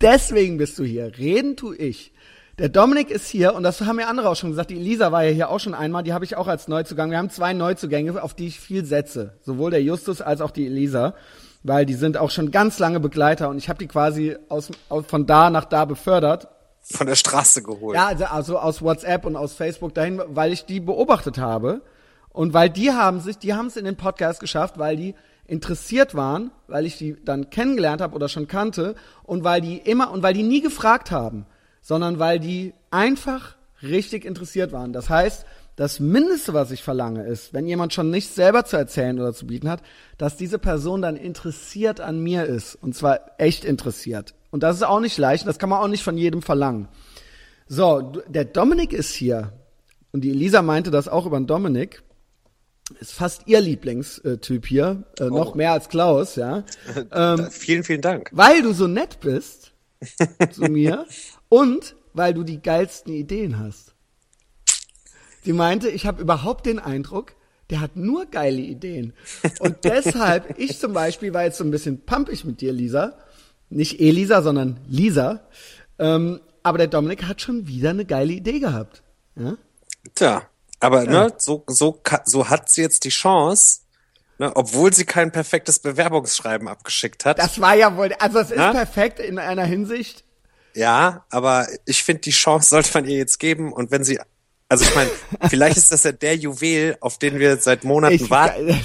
Deswegen bist du hier. Reden tu ich. Der Dominik ist hier und das haben ja andere auch schon gesagt. Die Lisa war ja hier auch schon einmal. Die habe ich auch als Neuzugang. Wir haben zwei Neuzugänge, auf die ich viel setze. Sowohl der Justus als auch die Elisa, weil die sind auch schon ganz lange Begleiter und ich habe die quasi aus, aus, von da nach da befördert von der Straße geholt. Ja, also, also aus WhatsApp und aus Facebook dahin, weil ich die beobachtet habe und weil die haben sich, die haben es in den Podcast geschafft, weil die interessiert waren, weil ich die dann kennengelernt habe oder schon kannte und weil die immer und weil die nie gefragt haben, sondern weil die einfach richtig interessiert waren. Das heißt, das Mindeste, was ich verlange, ist, wenn jemand schon nichts selber zu erzählen oder zu bieten hat, dass diese Person dann interessiert an mir ist. Und zwar echt interessiert. Und das ist auch nicht leicht. Das kann man auch nicht von jedem verlangen. So, der Dominik ist hier. Und die Elisa meinte das auch über den Dominik. Ist fast ihr Lieblingstyp hier. Äh, oh. Noch mehr als Klaus, ja. Ähm, vielen, vielen Dank. Weil du so nett bist zu mir und weil du die geilsten Ideen hast. Sie meinte, ich habe überhaupt den Eindruck, der hat nur geile Ideen. Und deshalb, ich zum Beispiel war jetzt so ein bisschen pumpig mit dir, Lisa, nicht Elisa, sondern Lisa. Ähm, aber der Dominik hat schon wieder eine geile Idee gehabt. Ja? Tja, aber ja. ne, so, so, so hat sie jetzt die Chance, ne, obwohl sie kein perfektes Bewerbungsschreiben abgeschickt hat. Das war ja wohl, also es ist ja? perfekt in einer Hinsicht. Ja, aber ich finde, die Chance sollte man ihr jetzt geben und wenn sie, also ich meine, vielleicht ist das ja der Juwel, auf den wir seit Monaten ich, warten.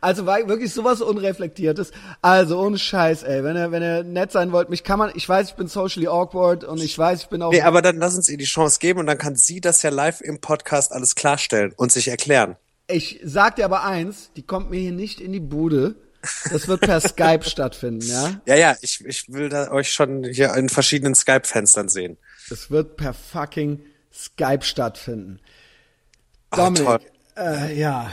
Also war wirklich sowas Unreflektiertes. Also ohne Scheiß, ey. Wenn ihr, wenn ihr nett sein wollt, mich kann man, ich weiß, ich bin socially awkward und ich weiß, ich bin auch. Nee, aber dann lass uns ihr die Chance geben und dann kann sie das ja live im Podcast alles klarstellen und sich erklären. Ich sag dir aber eins, die kommt mir hier nicht in die Bude. Das wird per Skype stattfinden, ja? Ja, ja, ich, ich will da euch schon hier in verschiedenen Skype-Fenstern sehen. Das wird per fucking Skype stattfinden. Dominik, äh, ja,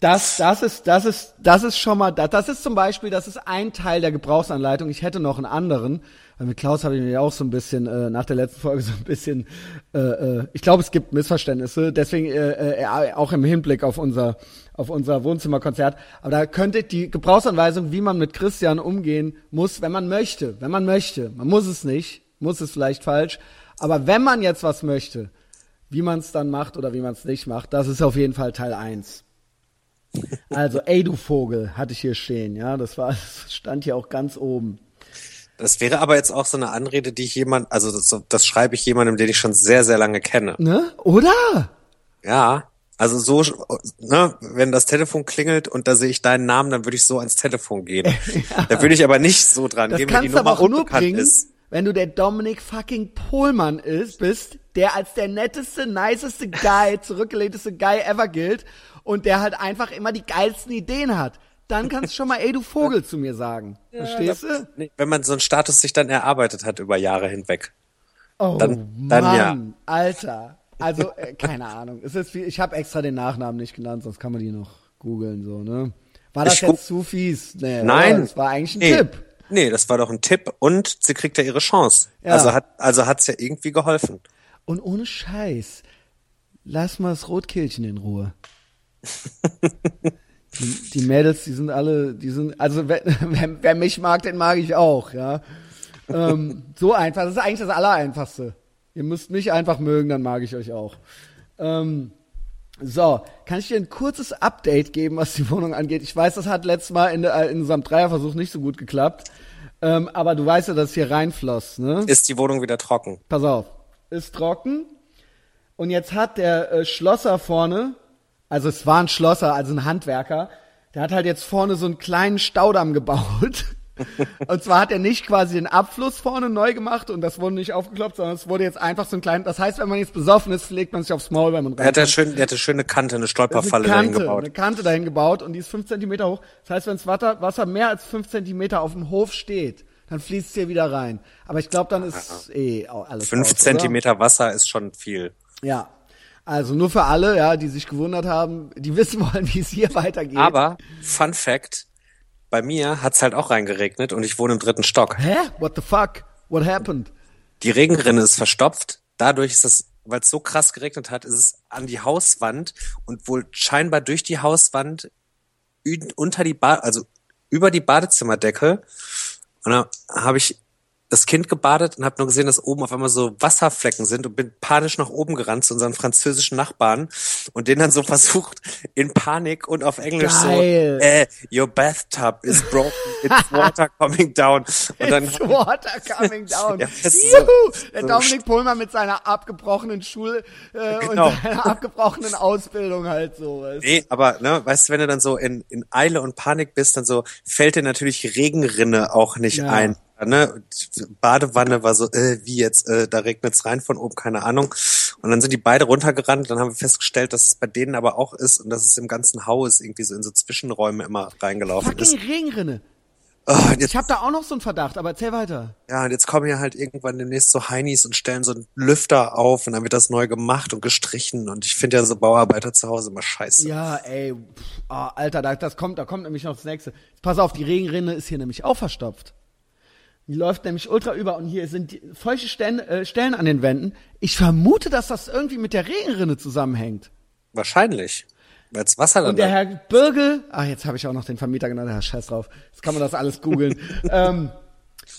das, das ist, das ist, das ist schon mal, das, das ist zum Beispiel, das ist ein Teil der Gebrauchsanleitung. Ich hätte noch einen anderen. Weil mit Klaus habe ich mir auch so ein bisschen äh, nach der letzten Folge so ein bisschen, äh, äh, ich glaube, es gibt Missverständnisse. Deswegen äh, äh, auch im Hinblick auf unser, auf unser Wohnzimmerkonzert. Aber da könnte die Gebrauchsanweisung, wie man mit Christian umgehen muss, wenn man möchte, wenn man möchte. Man muss es nicht, muss es vielleicht falsch. Aber wenn man jetzt was möchte, wie man es dann macht oder wie man es nicht macht, das ist auf jeden Fall Teil eins. Also, ey du Vogel, hatte ich hier stehen, ja, das war, das stand hier auch ganz oben. Das wäre aber jetzt auch so eine Anrede, die ich jemand, also das, das schreibe ich jemandem, den ich schon sehr, sehr lange kenne. Ne? Oder? Ja. Also so, ne, wenn das Telefon klingelt und da sehe ich deinen Namen, dann würde ich so ans Telefon gehen. ja. Da würde ich aber nicht so dran das gehen, wenn die Nummer aber auch nur bringen, ist. Wenn du der Dominik fucking Pohlmann ist, bist, der als der netteste, niceste Guy, zurückgelehnteste Guy ever gilt und der halt einfach immer die geilsten Ideen hat. Dann kannst du schon mal, ey, du Vogel zu mir sagen. Ja, Verstehst du? Wenn man so einen Status sich dann erarbeitet hat über Jahre hinweg. Oh, dann, dann Mann, ja. Alter. Also, äh, keine Ahnung. Es ist wie, ich habe extra den Nachnamen nicht genannt, sonst kann man die noch googeln, so, ne? War das ich jetzt zu fies? Nee, Nein. Oder? Das war eigentlich ein nee. Tipp. Nee, das war doch ein Tipp und sie kriegt ja ihre Chance. Ja. Also hat, also hat's ja irgendwie geholfen. Und ohne Scheiß, lass mal das Rotkehlchen in Ruhe die, die, Mädels, die sind alle, die sind, also wer, wer, wer mich mag, den mag ich auch, ja. Ähm, so einfach, das ist eigentlich das Allereinfachste. Ihr müsst mich einfach mögen, dann mag ich euch auch. Ähm, so, kann ich dir ein kurzes Update geben, was die Wohnung angeht? Ich weiß, das hat letztes Mal in, in unserem Dreierversuch nicht so gut geklappt. Ähm, aber du weißt ja, dass hier reinfloss, ne? Ist die Wohnung wieder trocken? Pass auf. Ist trocken. Und jetzt hat der äh, Schlosser vorne also es war ein Schlosser, also ein Handwerker. Der hat halt jetzt vorne so einen kleinen Staudamm gebaut. und zwar hat er nicht quasi den Abfluss vorne neu gemacht und das wurde nicht aufgekloppt, sondern es wurde jetzt einfach so ein kleiner. Das heißt, wenn man jetzt besoffen ist, legt man sich aufs Maul, wenn man rein. Er hat ja schön, er hatte schöne Kante, eine Stolperfalle eine Kante, dahin gebaut. Eine Kante dahin gebaut und die ist fünf Zentimeter hoch. Das heißt, wenn das Wasser, Wasser mehr als fünf Zentimeter auf dem Hof steht, dann fließt es hier wieder rein. Aber ich glaube, dann ist eh alles. Fünf raus, Zentimeter oder? Wasser ist schon viel. Ja, Also nur für alle, ja, die sich gewundert haben, die wissen wollen, wie es hier weitergeht. Aber, Fun Fact, bei mir hat's halt auch reingeregnet und ich wohne im dritten Stock. Hä? What the fuck? What happened? Die Regenrinne ist verstopft. Dadurch ist es, weil es so krass geregnet hat, ist es an die Hauswand und wohl scheinbar durch die Hauswand unter die ba also über die Badezimmerdecke. Und dann habe ich das Kind gebadet und habe nur gesehen, dass oben auf einmal so Wasserflecken sind und bin panisch nach oben gerannt zu unseren französischen Nachbarn und denen dann so versucht in Panik und auf Englisch Geil. so, äh, your bathtub is broken, it's water coming down. Und dann It's water coming down. Ja, so- Juhu! Der so Dominik Pohlmann mit seiner abgebrochenen Schul- äh, Genau. und seiner abgebrochenen Ausbildung halt so. weißt? Nee, aber ne, weißt du, wenn du dann so in, in Eile und Panik bist, dann so fällt dir natürlich Regenrinne auch nicht Ja. ein. Ne? Badewanne war so, äh, wie jetzt, äh, da regnet's rein von oben, keine Ahnung. Und dann sind die beide runtergerannt, dann haben wir festgestellt, dass es bei denen aber auch ist und dass es im ganzen Haus irgendwie so in so Zwischenräume immer reingelaufen ist. Fucking Regenrinne. Oh, jetzt, Ich habe da auch noch so einen Verdacht, aber erzähl weiter. ja, und jetzt kommen ja halt irgendwann demnächst so Heinis und stellen so einen Lüfter auf und dann wird das neu gemacht und gestrichen und ich finde ja so Bauarbeiter zu Hause immer scheiße. Ja, ey, pff, ah, Alter, da, das kommt, da kommt nämlich noch das nächste. Pass auf, die Regenrinne ist hier nämlich auch verstopft. Die läuft nämlich ultra über und hier sind feuchte Stellen, äh, Stellen an den Wänden. Ich vermute, dass das irgendwie mit der Regenrinne zusammenhängt. Wahrscheinlich. Weil das Wasser dann Und der Herr Birgel, ach, jetzt habe ich auch noch den Vermieter genannt, ja, scheiß drauf. Jetzt kann man das alles googeln. ähm,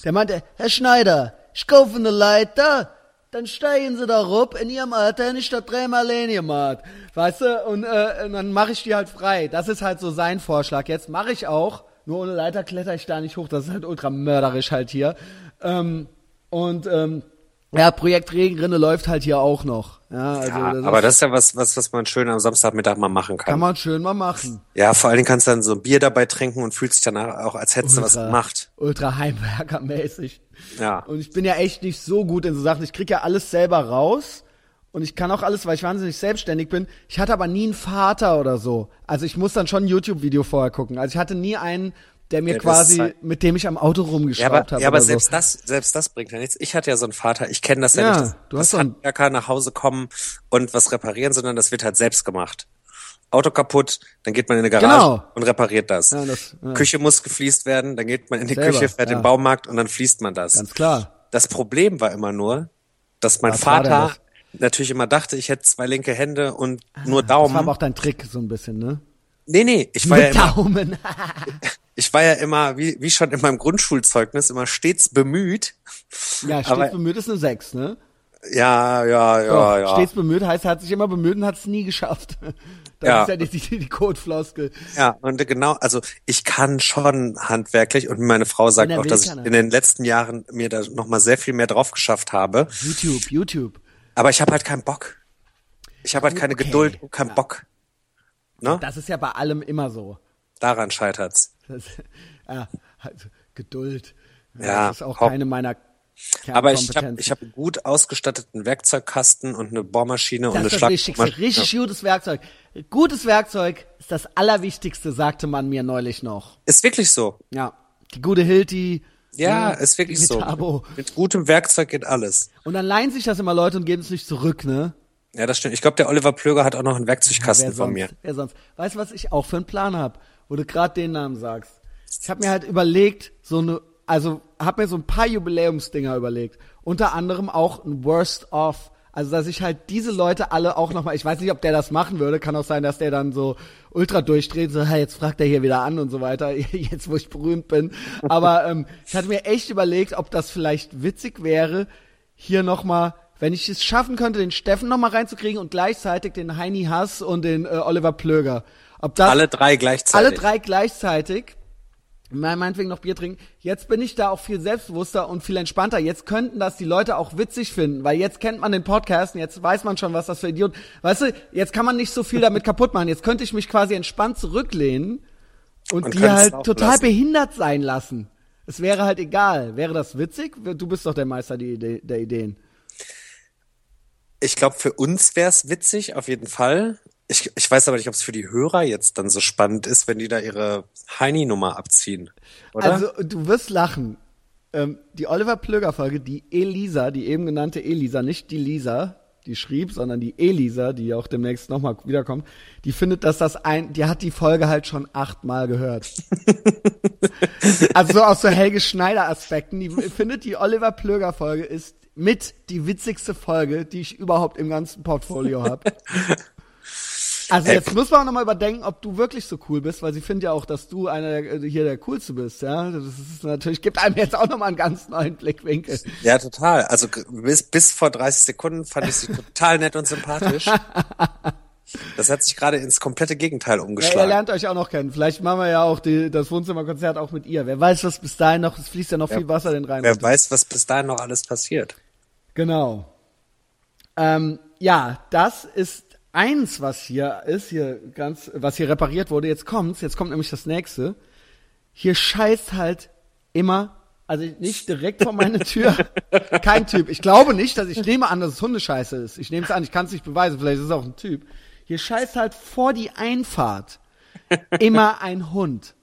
der meinte, Herr Schneider, ich kaufe eine Leiter, dann steigen Sie da rup, in Ihrem Alter nicht das dreimal gemacht. Weißt du, und, äh, und dann mache ich die halt frei. Das ist halt so sein Vorschlag. Jetzt mache ich auch, nur ohne Leiter kletter ich da nicht hoch, das ist halt ultra mörderisch halt hier. Ähm, und ähm, ja, Projekt Regenrinne läuft halt hier auch noch. Ja, also Ja, das aber ist, das ist ja was, was, was man schön am Samstagmittag mal machen kann. kann man schön mal machen. ja, vor allen Dingen kannst du dann so ein Bier dabei trinken und fühlst dich danach auch, als hättest du was gemacht. Ultra Heimwerkermäßig. Ja. Und ich bin ja echt nicht so gut in so Sachen. Ich krieg ja alles selber raus. Und ich kann auch alles, weil ich wahnsinnig selbstständig bin. Ich hatte aber nie einen Vater oder so. Also ich muss dann schon ein YouTube-Video vorher gucken. Also ich hatte nie einen, der mir Ja, das quasi, halt- mit dem ich am Auto Ja, rumgeschraubt aber, habe. ja, aber oder selbst so. das, selbst das bringt ja nichts. Ich hatte ja so einen Vater, ich kenne das ja, Ja, nicht, du hast dass so einen- Handwerker nach Hause kommen und was reparieren, sondern das wird halt selbst gemacht. Auto kaputt, dann geht man in eine Garage Genau. und repariert das. Ja, das- ja. Küche muss gefliest werden, dann geht man in die Selber, Küche, fährt ja. den Baumarkt und dann fließt man das. Ganz klar. Das Problem war immer nur, dass mein denn Vater natürlich immer dachte, ich hätte zwei linke Hände und nur Das war Daumen. auch dein Trick so ein bisschen, ne? nee, nee, ich war ja Mit immer, Daumen. ich war ja immer, wie, wie schon in meinem Grundschulzeugnis, immer stets bemüht. ja, stets Aber- bemüht ist eine 6, ne? Ja, ja, ja, ja. Stets bemüht heißt, er hat sich immer bemüht und hat es nie geschafft. Das Ja. ist ja die, die, die Codefloskel. Ja, und genau, also ich kann schon handwerklich und meine Frau sagt auch, dass ich in den letzten Jahren mir da noch mal sehr viel mehr drauf geschafft habe. YouTube, YouTube. Aber ich habe halt keinen Bock. Ich habe halt keine Okay, Geduld und keinen ja. Bock. Ne? Das ist ja bei allem immer so. Daran scheitert's. Das, ja, also Geduld. Ja, das ist auch keine meiner Aber ich habe ich hab einen gut ausgestatteten Werkzeugkasten und eine Bohrmaschine und das eine ist das Wichtigste. Richtig gutes Werkzeug. Gutes Werkzeug ist das Allerwichtigste, sagte man mir neulich noch. Ist wirklich so. Ja, die gute Hilti. Ja, ne, ist wirklich die so. Metabo. Mit gutem Werkzeug geht alles. Und dann leihen sich das immer Leute und geben es nicht zurück, ne? Ja, das stimmt. Ich glaube, der Oliver Plöger hat auch noch einen Werkzeugkasten Wer von sonst? mir. Wer sonst? Weißt du, was ich auch für einen Plan habe, wo du gerade den Namen sagst? Ich habe mir halt überlegt, so eine, also habe mir so ein paar Jubiläumsdinger überlegt. Unter anderem auch ein Worst of. Also dass ich halt diese Leute alle auch nochmal, ich weiß nicht, ob der das machen würde, kann auch sein, dass der dann so ultra durchdreht, so, hey, jetzt fragt er hier wieder an und so weiter, jetzt wo ich berühmt bin. Aber ähm, ich hatte mir echt überlegt, ob das vielleicht witzig wäre, hier nochmal, wenn ich es schaffen könnte, den Steffen nochmal reinzukriegen und gleichzeitig den Heini Hass und den äh, Oliver Plöger. Ob das Alle drei gleichzeitig. alle drei gleichzeitig, meinetwegen noch Bier trinken. Jetzt bin ich da auch viel selbstbewusster und viel entspannter. Jetzt könnten das die Leute auch witzig finden, weil jetzt kennt man den Podcast und jetzt weiß man schon, was das für Idioten. Weißt du, jetzt kann man nicht so viel damit kaputt machen. Jetzt könnte ich mich quasi entspannt zurücklehnen und, Und die halt total lassen. behindert sein lassen. Es wäre halt egal. Wäre das witzig? Du bist doch der Meister Idee, der Ideen. Ich glaube, für uns wär's witzig, auf jeden Fall. Ich, ich weiß aber nicht, ob es für die Hörer jetzt dann so spannend ist, wenn die da ihre Heini-Nummer abziehen. Oder? Also, du wirst lachen. Ähm, die Oliver Plöger Folge, die Elisa, die eben genannte Elisa, nicht die Lisa, die schrieb, sondern die Elisa, die auch demnächst nochmal wiederkommt, die findet, dass das ein, die hat die Folge halt schon achtmal gehört. also so aus so Helge Schneider Aspekten, die findet die Oliver Plöger Folge ist mit die witzigste Folge, die ich überhaupt im ganzen Portfolio habe. Also Ey. jetzt muss man auch nochmal überdenken, ob du wirklich so cool bist, weil sie findet ja auch, dass du einer der, hier der coolste bist, ja. Das ist natürlich, gibt einem jetzt auch nochmal einen ganz neuen Blickwinkel. Ja, total. Also bis, bis vor 30 Sekunden fand ich sie total nett und sympathisch. Das hat sich gerade ins komplette Gegenteil umgeschlagen. Ja, ihr lernt euch auch noch kennen. Vielleicht machen wir ja auch die, das Wohnzimmerkonzert auch mit ihr. Wer weiß, was bis dahin noch, es fließt ja noch wer, viel Wasser den rein. Wer weiß, was bis dahin noch alles passiert. Genau. Ähm, ja, das ist eins, was hier ist, hier ganz, was hier repariert wurde. Jetzt kommt's, jetzt kommt nämlich das nächste. Hier scheißt halt immer, also nicht direkt vor meine Tür, kein Typ. Ich glaube nicht, dass ich nehme an, dass es Hundescheiße ist. Ich nehme es an, ich kann es nicht beweisen, vielleicht ist es auch ein Typ. Hier scheißt halt vor die Einfahrt immer ein Hund.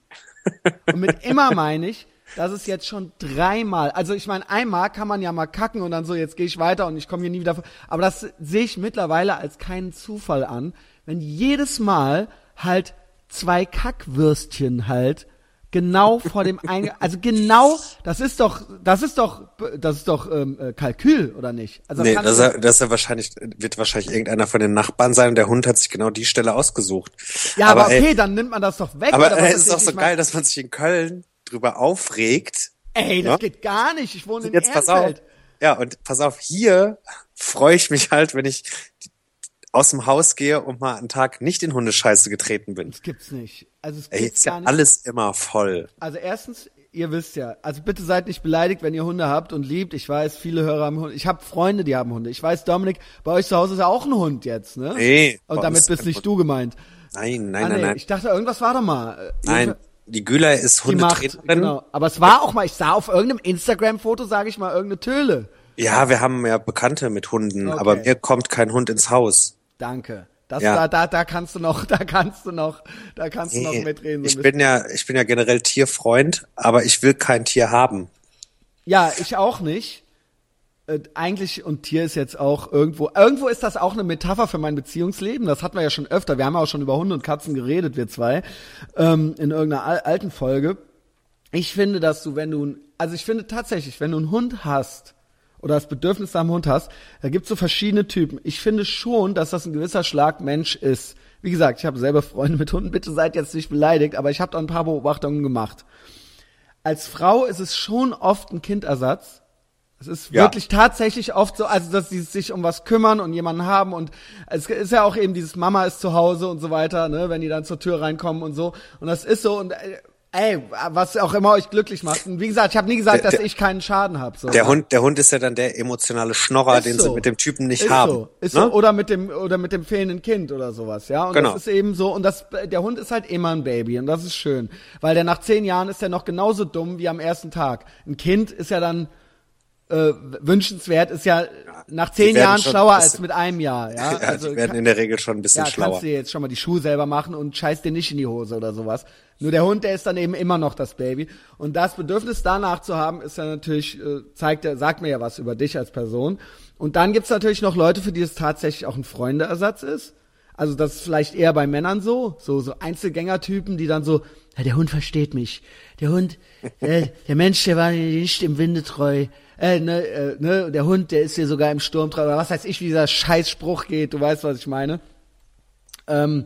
Und mit immer meine ich, das ist jetzt schon dreimal. Also ich meine, einmal kann man ja mal kacken und dann so, jetzt gehe ich weiter und ich komme hier nie wieder. Aber das sehe ich mittlerweile als keinen Zufall an, wenn jedes Mal halt zwei Kackwürstchen halt genau vor dem Eingang, also genau, das ist doch, das ist doch, das ist doch ähm, äh, Kalkül oder nicht? Also nee, das, ist, das ist ja wahrscheinlich wird wahrscheinlich irgendeiner von den Nachbarn sein und der Hund hat sich genau die Stelle ausgesucht. Ja, aber, aber okay, ey, dann nimmt man das doch weg. Aber es ist doch so geil, dass man sich in Köln drüber aufregt. Ey, das ja? geht gar nicht. Ich wohne in Jetzt Ehrenfeld. pass auf. Ja, und pass auf, hier freue ich mich halt, wenn ich aus dem Haus gehe und mal einen Tag nicht in Hundescheiße getreten bin. Das gibt's nicht. Also es gibt's Ey, ist ja alles immer voll. Also erstens, ihr wisst ja, also bitte seid nicht beleidigt, wenn ihr Hunde habt und liebt. Ich weiß, viele Hörer haben Hunde. Ich habe Freunde, die haben Hunde. Ich weiß, Dominik, bei euch zu Hause ist ja auch ein Hund jetzt, ne? Nee. Und damit bist nicht Hund. du gemeint. Nein, nein, ah, nee, nein, nein. Ich dachte, irgendwas war doch mal. Nein die Güler ist Hundetrainerin. Genau. Aber es war auch mal, ich sah auf irgendeinem Instagram-Foto, sage ich mal, irgendeine Töle. Ja, wir haben ja Bekannte mit Hunden, okay. aber mir kommt kein Hund ins Haus. Danke. Das, ja. da, da, da kannst du noch, da kannst du noch, da kannst du noch mitreden. So ich bin ja, ich bin ja generell Tierfreund, aber ich will kein Tier haben. Ja, ich auch nicht äh, eigentlich, und Tier ist jetzt auch irgendwo, irgendwo ist das auch eine Metapher für mein Beziehungsleben. Das hatten wir ja schon öfter. Wir haben ja auch schon über Hunde und Katzen geredet, wir zwei, ähm, in irgendeiner al alten Folge. Ich finde, dass du, wenn du, also ich finde tatsächlich, wenn du einen Hund hast, oder das Bedürfnis einem Hund hast, da gibt's so verschiedene Typen. Ich finde schon, dass das ein gewisser Schlag Mensch ist. Wie gesagt, ich habe selber Freunde mit Hunden, bitte seid jetzt nicht beleidigt, aber ich habe da ein paar Beobachtungen gemacht. Als Frau ist es schon oft ein Kindersatz, es ist ja. wirklich tatsächlich oft so, also dass sie sich um was kümmern und jemanden haben und es ist ja auch eben dieses Mama ist zu Hause und so weiter, ne, wenn die dann zur Tür reinkommen und so und das ist so und äh, ey, was auch immer euch glücklich macht. Und wie gesagt, ich habe nie gesagt, der, dass ich keinen Schaden habe. So. Der Hund, der Hund ist ja dann der emotionale Schnorrer, ist den so. sie mit dem Typen nicht ist haben. So. Ist ne? so. Oder mit dem oder mit dem fehlenden Kind oder sowas, ja. Und genau. das ist eben so. Und das, der Hund ist halt immer ein Baby und das ist schön, weil der nach zehn Jahren ist der noch genauso dumm wie am ersten Tag. Ein Kind ist ja dann äh, wünschenswert ist ja nach zehn Jahren schlauer als mit einem Jahr. Ja, ja also, die werden in der Regel schon ein bisschen ja, schlauer. kannst du jetzt schon mal die Schuhe selber machen und scheiß dir nicht in die Hose oder sowas. Nur der Hund, der ist dann eben immer noch das Baby. Und das Bedürfnis danach zu haben, ist ja natürlich, äh, zeigt ja, sagt mir ja was über dich als Person. Und dann gibt's natürlich noch Leute, für die es tatsächlich auch ein Freundeersatz ist. Also das ist vielleicht eher bei Männern so, so, so Einzelgängertypen, die dann so, ja, der Hund versteht mich. Der Hund, äh, der Mensch, der war nicht im Winde treu äh, ne, äh, ne, der Hund, der ist hier sogar im Sturm oder was weiß ich, wie dieser Scheißspruch geht, du weißt, was ich meine. Ähm,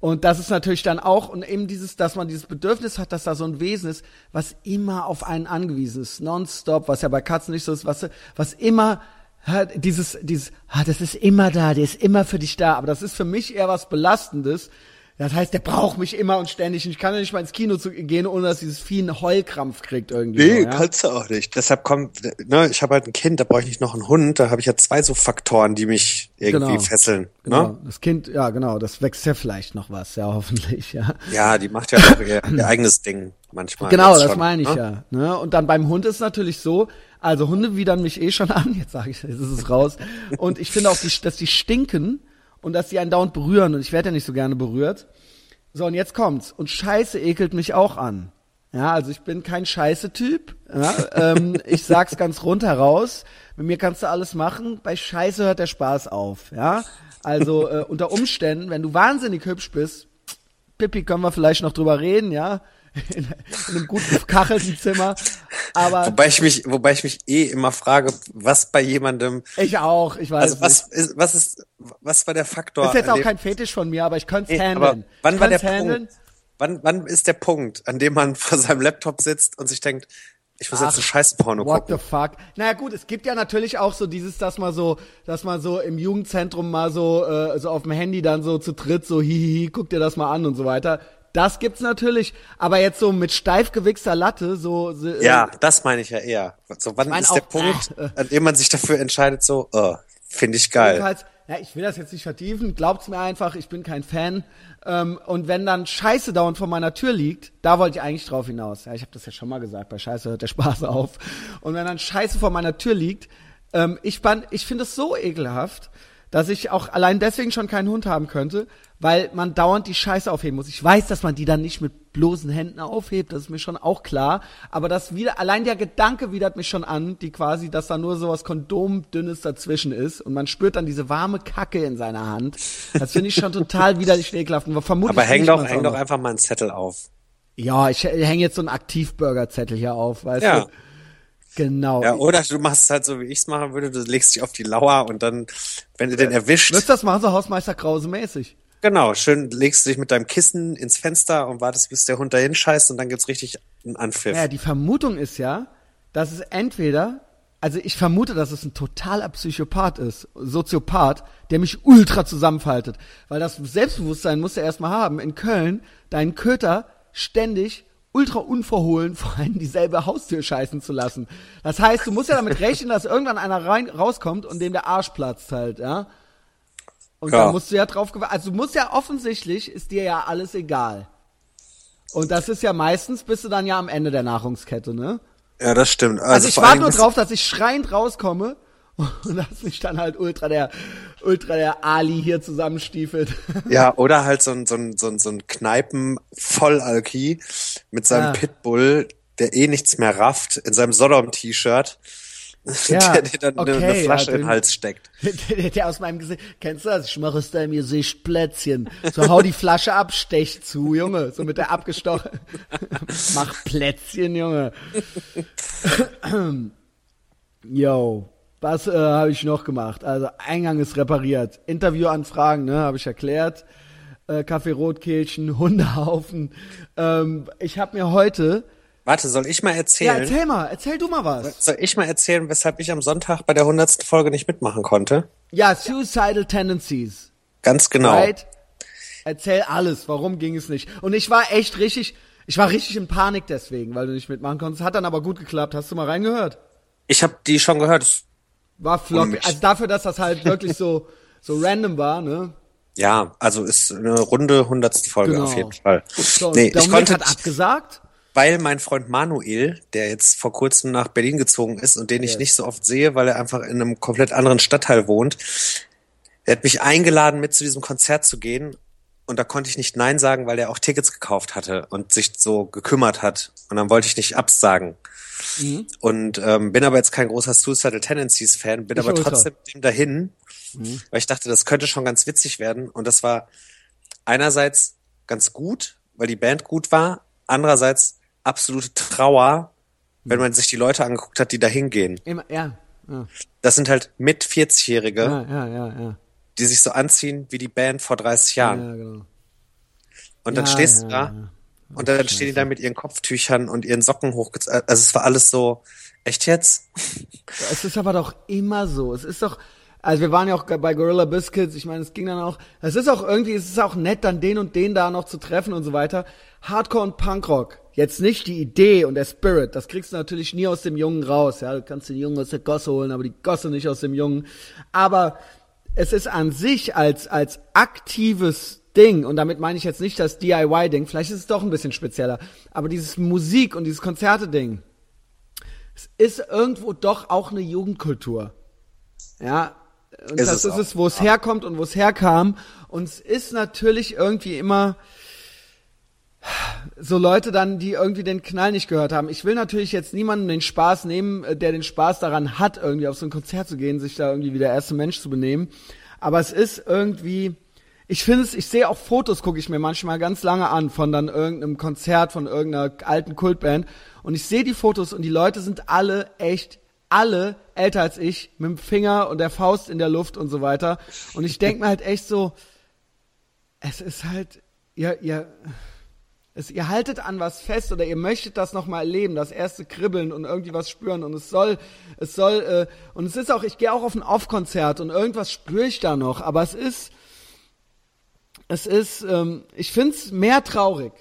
und das ist natürlich dann auch, und eben dieses, dass man dieses Bedürfnis hat, dass da so ein Wesen ist, was immer auf einen angewiesen ist, nonstop, was ja bei Katzen nicht so ist, was, was immer hat, dieses, dieses, ah, das ist immer da, der ist immer für dich da, aber das ist für mich eher was Belastendes, das heißt, der braucht mich immer und ständig. Und ich kann ja nicht mal ins Kino zu, gehen, ohne dass dieses Vieh einen Heulkrampf kriegt irgendwie. Nee, so, ja? kannst du auch nicht. Deshalb kommt, ne, ich habe halt ein Kind, da brauche ich nicht noch einen Hund. Da habe ich ja zwei so Faktoren, die mich irgendwie genau. fesseln. Ne? Genau. Ne? Das Kind, ja genau, das wächst ja vielleicht noch was, ja hoffentlich, ja. Ja, die macht ja auch ihr, ihr eigenes Ding manchmal. Genau, das schon, meine ich ne? ja. Ne? Und dann beim Hund ist es natürlich so, also Hunde widern mich eh schon an, jetzt sage ich, jetzt ist es raus. Und ich finde auch, die, dass die stinken und dass die einen dauernd berühren und ich werde ja nicht so gerne berührt. So, und jetzt kommt's. Und Scheiße ekelt mich auch an. Ja, also ich bin kein scheiße Typ. Ja, ähm, ich sag's ganz rundheraus. Mit mir kannst du alles machen. Bei Scheiße hört der Spaß auf. Ja, also äh, unter Umständen, wenn du wahnsinnig hübsch bist, Pippi, können wir vielleicht noch drüber reden, ja, in, in einem gut gekachelten Zimmer. Aber Wobei ich mich, wobei ich mich eh immer frage, was bei jemandem, ich auch, ich weiß also was nicht. ist, was ist, was war der Faktor? Ist jetzt auch kein Fetisch von mir, aber ich könnte es Nee, handeln. wann ich war der handeln. Punkt? Wann, wann ist der Punkt, an dem man vor seinem Laptop sitzt und sich denkt, ich muss Ach, jetzt eine scheiß Porno What gucken? the fuck? Naja gut, es gibt ja natürlich auch so dieses, dass man so, dass man so im Jugendzentrum mal so, äh, so auf dem Handy dann so zu dritt so hihihi, guck dir das mal an und so weiter. Das gibt's natürlich, aber jetzt so mit steif gewichster Latte, so, so äh, Ja, das meine ich ja eher. So, wann meine ist der auch, Punkt, äh, an dem man sich dafür entscheidet, so, oh, finde ich geil. Ja, ich will das jetzt nicht vertiefen, glaubt's mir einfach, ich bin kein Fan. Ähm, und wenn dann Scheiße dauernd vor meiner Tür liegt, da wollte ich eigentlich drauf hinaus. Ja, ich habe das ja schon mal gesagt, bei Scheiße hört der Spaß auf. Und wenn dann Scheiße vor meiner Tür liegt, ähm, ich, ich finde es so ekelhaft, dass ich auch allein deswegen schon keinen Hund haben könnte, weil man dauernd die Scheiße aufheben muss. Ich weiß, dass man die dann nicht mit bloßen Händen aufhebt, das ist mir schon auch klar. Aber das wieder, allein der Gedanke widert mich schon an, die quasi, dass da nur so was Kondomdünnes dazwischen ist und man spürt dann diese warme Kacke in seiner Hand. Das finde ich schon total widerlich ekelhaft. Und vermutlich Aber häng doch, häng doch einfach mal einen Zettel auf. Ja, ich hänge jetzt so einen Aktivburger-Zettel hier auf, weißt Ja. du? Genau. Ja, oder du machst es halt so, wie ich es machen würde, du legst dich auf die Lauer und dann, wenn du den erwischt, Wirst du das machen, so Hausmeister Krause mäßig? Genau, schön legst du dich mit deinem Kissen ins Fenster und wartest, bis der Hund dahin scheißt und dann gibt's richtig einen Anpfiff. Ja, die Vermutung ist ja, dass es entweder, also ich vermute, dass es ein totaler Psychopath ist, Soziopath, der mich ultra zusammenfaltet. Weil das Selbstbewusstsein musst du erstmal haben, in Köln deinen Köter ständig ultra unverhohlen vor allem dieselbe Haustür scheißen zu lassen. Das heißt, du musst ja damit rechnen, dass irgendwann einer rein, rauskommt und dem der Arsch platzt halt, ja. Und Ja. da musst du ja drauf gewartet. Also du musst ja offensichtlich, ist dir ja alles egal. Und das ist ja meistens, bist du dann ja am Ende der Nahrungskette, ne? Ja, das stimmt. Also, Also, ich warte nur drauf, dass ich schreiend rauskomme und dass mich dann halt ultra der, ultra der Ali hier zusammenstiefelt. Ja, oder halt so ein, so ein, so ein, so ein Kneipen-Vollalki mit seinem Ja. Pitbull, der eh nichts mehr rafft, in seinem Sodom-T-Shirt, Ja, der dir dann okay, eine Flasche ja, in den den- Hals steckt. der, der aus meinem Gesicht, kennst du das? Ich mache aus deinem Gesicht Plätzchen. So hau die Flasche ab, stech zu, Junge. So mit der abgestochen. Mach Plätzchen, Junge. Yo, was äh, habe ich noch gemacht? Also Eingang ist repariert. Interviewanfragen, ne, habe ich erklärt. Äh, Kaffee Rotkehlchen, Hundehaufen. Ähm, ich habe mir heute. Warte, soll ich mal Ja, erzählen? erzähl mal, erzähl du mal was. soll ich mal erzählen, weshalb ich am Sonntag bei der hundertsten Folge nicht mitmachen konnte? Ja, Suicidal Tendencies. Ganz genau. Right? Erzähl alles, warum ging es nicht? Und ich war echt richtig, ich war richtig in Panik deswegen, weil du nicht mitmachen konntest. Hat dann aber gut geklappt. Hast du mal reingehört? Ich habe die schon gehört. War flott. Also dafür, dass das halt wirklich so, so random war, ne? Ja, also ist eine runde hundertste Folge Genau. auf jeden Fall. So, nee, ich konnte, hat abgesagt. Weil mein Freund Manuel, der jetzt vor kurzem nach Berlin gezogen ist und den ich Yes. nicht so oft sehe, weil er einfach in einem komplett anderen Stadtteil wohnt, der hat mich eingeladen, mit zu diesem Konzert zu gehen. Und da konnte ich nicht Nein sagen, weil er auch Tickets gekauft hatte und sich so gekümmert hat. Und dann wollte ich nicht absagen. Mhm. Und ähm, bin aber jetzt kein großer Suicidal Tendencies Fan, bin Ich aber trotzdem mit ihm dahin, Mhm. weil ich dachte, das könnte schon ganz witzig werden. Und das war einerseits ganz gut, weil die Band gut war, andererseits absolute Trauer, Mhm. wenn man sich die Leute angeguckt hat, die da hingehen. Immer, ja, ja, Das sind halt mit 40-Jährige, ja, ja, ja, ja. die sich so anziehen wie die Band vor 30 Jahren. Ja, genau. Und dann stehst du da und dann stehen die da mit ihren Kopftüchern und ihren Socken hochgezogen. Also es war alles so, echt jetzt? Es ist aber doch immer so. Es ist doch, also wir waren ja auch bei Gorilla Biscuits, ich meine, es ging dann auch, es ist auch irgendwie, es ist auch nett, dann den und den da noch zu treffen und so weiter. Hardcore und Punkrock. Jetzt nicht die Idee und der Spirit, das kriegst du natürlich nie aus dem Jungen raus. Ja, du kannst den Jungen aus der Gosse holen, aber die Gosse nicht aus dem Jungen. Aber es ist an sich als, als aktives Ding, und damit meine ich jetzt nicht das DIY-Ding, vielleicht ist es doch ein bisschen spezieller, aber dieses Musik und dieses Konzerte-Ding, es ist irgendwo doch auch eine Jugendkultur. Ja, und Ist das es ist auch. es, wo es herkommt und wo es herkam. Und es ist natürlich irgendwie immer, so Leute dann, die irgendwie den Knall nicht gehört haben. Ich will natürlich jetzt niemandem den Spaß nehmen, äh, der den Spaß daran hat, irgendwie auf so ein Konzert zu gehen, sich da irgendwie wie der erste Mensch zu benehmen. Aber es ist irgendwie, ich finde es, ich sehe auch Fotos, gucke ich mir manchmal ganz lange an von dann irgendeinem Konzert von irgendeiner alten Kultband und ich sehe die Fotos und die Leute sind alle echt alle älter als ich, mit dem Finger und der Faust in der Luft und so weiter. Und ich denke mir halt echt so, es ist halt, ihr, ihr, es, ihr haltet an was fest oder ihr möchtet das nochmal erleben, das erste Kribbeln und irgendwie was spüren und es soll, es soll, äh, und es ist auch, ich gehe auch auf ein Off-Konzert und irgendwas spüre ich da noch, aber es ist, es ist, ähm, ich find's mehr traurig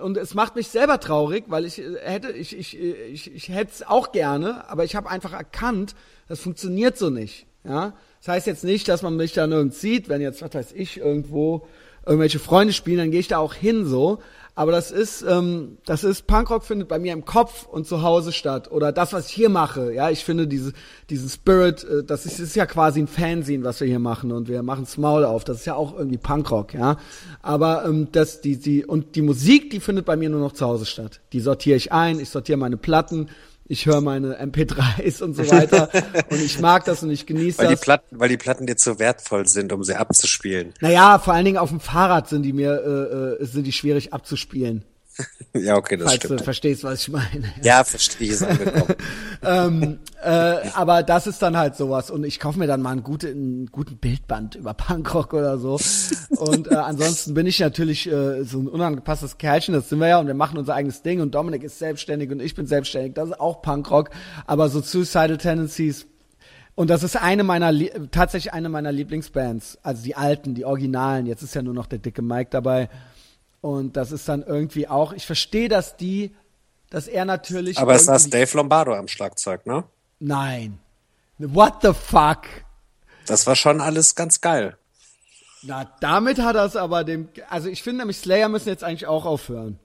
und es macht mich selber traurig, weil ich äh, hätte, ich, ich, ich, ich hätte es auch gerne, aber ich habe einfach erkannt, das funktioniert so nicht. Ja, das heißt jetzt nicht, dass man mich da nirgends sieht, wenn jetzt, was weiß ich, irgendwo irgendwelche Freunde spielen, dann gehe ich da auch hin so. Aber das ist, ähm, das ist, Punkrock findet bei mir im Kopf und zu Hause statt. Oder das, was ich hier mache. Ja, ich finde diese, diesen Spirit, äh, das ist, ist ja quasi ein Fanzine, was wir hier machen. Und wir machen Maul auf. Das ist ja auch irgendwie Punkrock, ja. Aber ähm, das, die, die, und die Musik, die findet bei mir nur noch zu Hause statt. Die sortiere ich ein, ich sortiere meine Platten ich höre meine MP3s und so weiter und ich mag das und ich genieße weil das. Die Platten, weil die Platten dir zu wertvoll sind, um sie abzuspielen. Naja, vor allen Dingen auf dem Fahrrad sind die mir äh, äh sind die schwierig abzuspielen. Ja, okay, das falls stimmt. du verstehst, was ich meine. Ja, verstehe ich es ähm, äh, Aber das ist dann halt sowas und ich kaufe mir dann mal einen guten, einen guten Bildband über Punkrock oder so. Und äh, ansonsten bin ich natürlich äh, so ein unangepasstes Kerlchen, das sind wir ja und wir machen unser eigenes Ding und Dominik ist selbstständig und ich bin selbstständig, das ist auch Punkrock, aber so Suicidal Tendencies und das ist eine meiner, tatsächlich eine meiner Lieblingsbands. Also die alten, die Originalen. Jetzt ist ja nur noch der dicke Mike dabei. Und das ist dann irgendwie auch, ich verstehe, dass die, dass er natürlich. Aber ist das Dave Lombardo am Schlagzeug, ne? Nein. What the fuck? Das war schon alles ganz geil. Na, damit hat er es aber dem, also ich finde nämlich Slayer müssen jetzt eigentlich auch aufhören.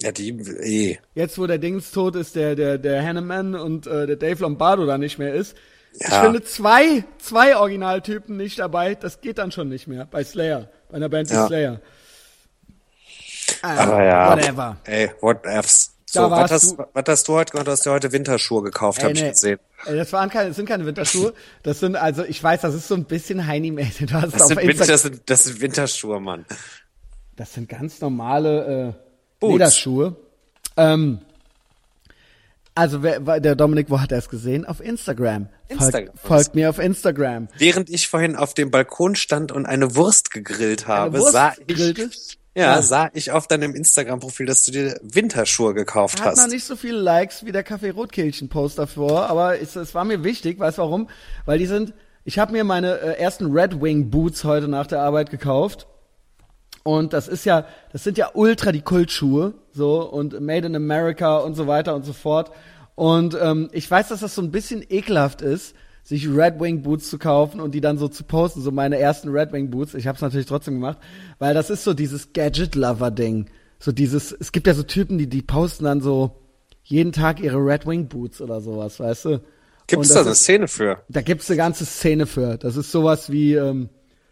Ja, die, eh. Jetzt, wo der Dings tot ist, der, der, der Hanneman und äh, der Dave Lombardo da nicht mehr ist. Ja. Ich finde zwei, zwei Originaltypen nicht dabei, das geht dann schon nicht mehr bei Slayer, bei einer Band wie ja. Slayer. Ah, Aber ja. Whatever. Ey, what ifs. So, was hast, was hast, du heute gemacht? Du hast dir heute Winterschuhe gekauft, habe nee. ich gesehen. Ey, das waren keine, das sind keine Winterschuhe. Das sind, also ich weiß, das ist so ein bisschen Heini-mäßig. Das, das, sind Winter, das, sind, das sind Winterschuhe, Mann. Das sind ganz normale äh, Lederschuhe. Ähm, also wer, der Dominik, wo hat er es gesehen? Auf Instagram. Instagram. Folgt, folgt, mir auf Instagram. Während ich vorhin auf dem Balkon stand und eine Wurst gegrillt habe, Wurst sah ich, ja, ja, sah ich auf deinem Instagram-Profil, dass du dir Winterschuhe gekauft Hat hast. Hat noch nicht so viele Likes wie der Kaffee Rotkehlchen-Post davor, aber es, es war mir wichtig, weißt warum? Weil die sind, ich habe mir meine äh, ersten Red Wing Boots heute nach der Arbeit gekauft. Und das ist ja, das sind ja ultra die Kultschuhe, so, und Made in America und so weiter und so fort. Und ähm, ich weiß, dass das so ein bisschen ekelhaft ist, sich Red Wing Boots zu kaufen und die dann so zu posten, so meine ersten Red Wing Boots. Ich habe es natürlich trotzdem gemacht, weil das ist so dieses Gadget Lover Ding. So dieses, es gibt ja so Typen, die die posten dann so jeden Tag ihre Red Wing Boots oder sowas, weißt du? Gibt's da eine ist, Szene für? Da gibt's eine ganze Szene für. Das ist sowas wie ähm,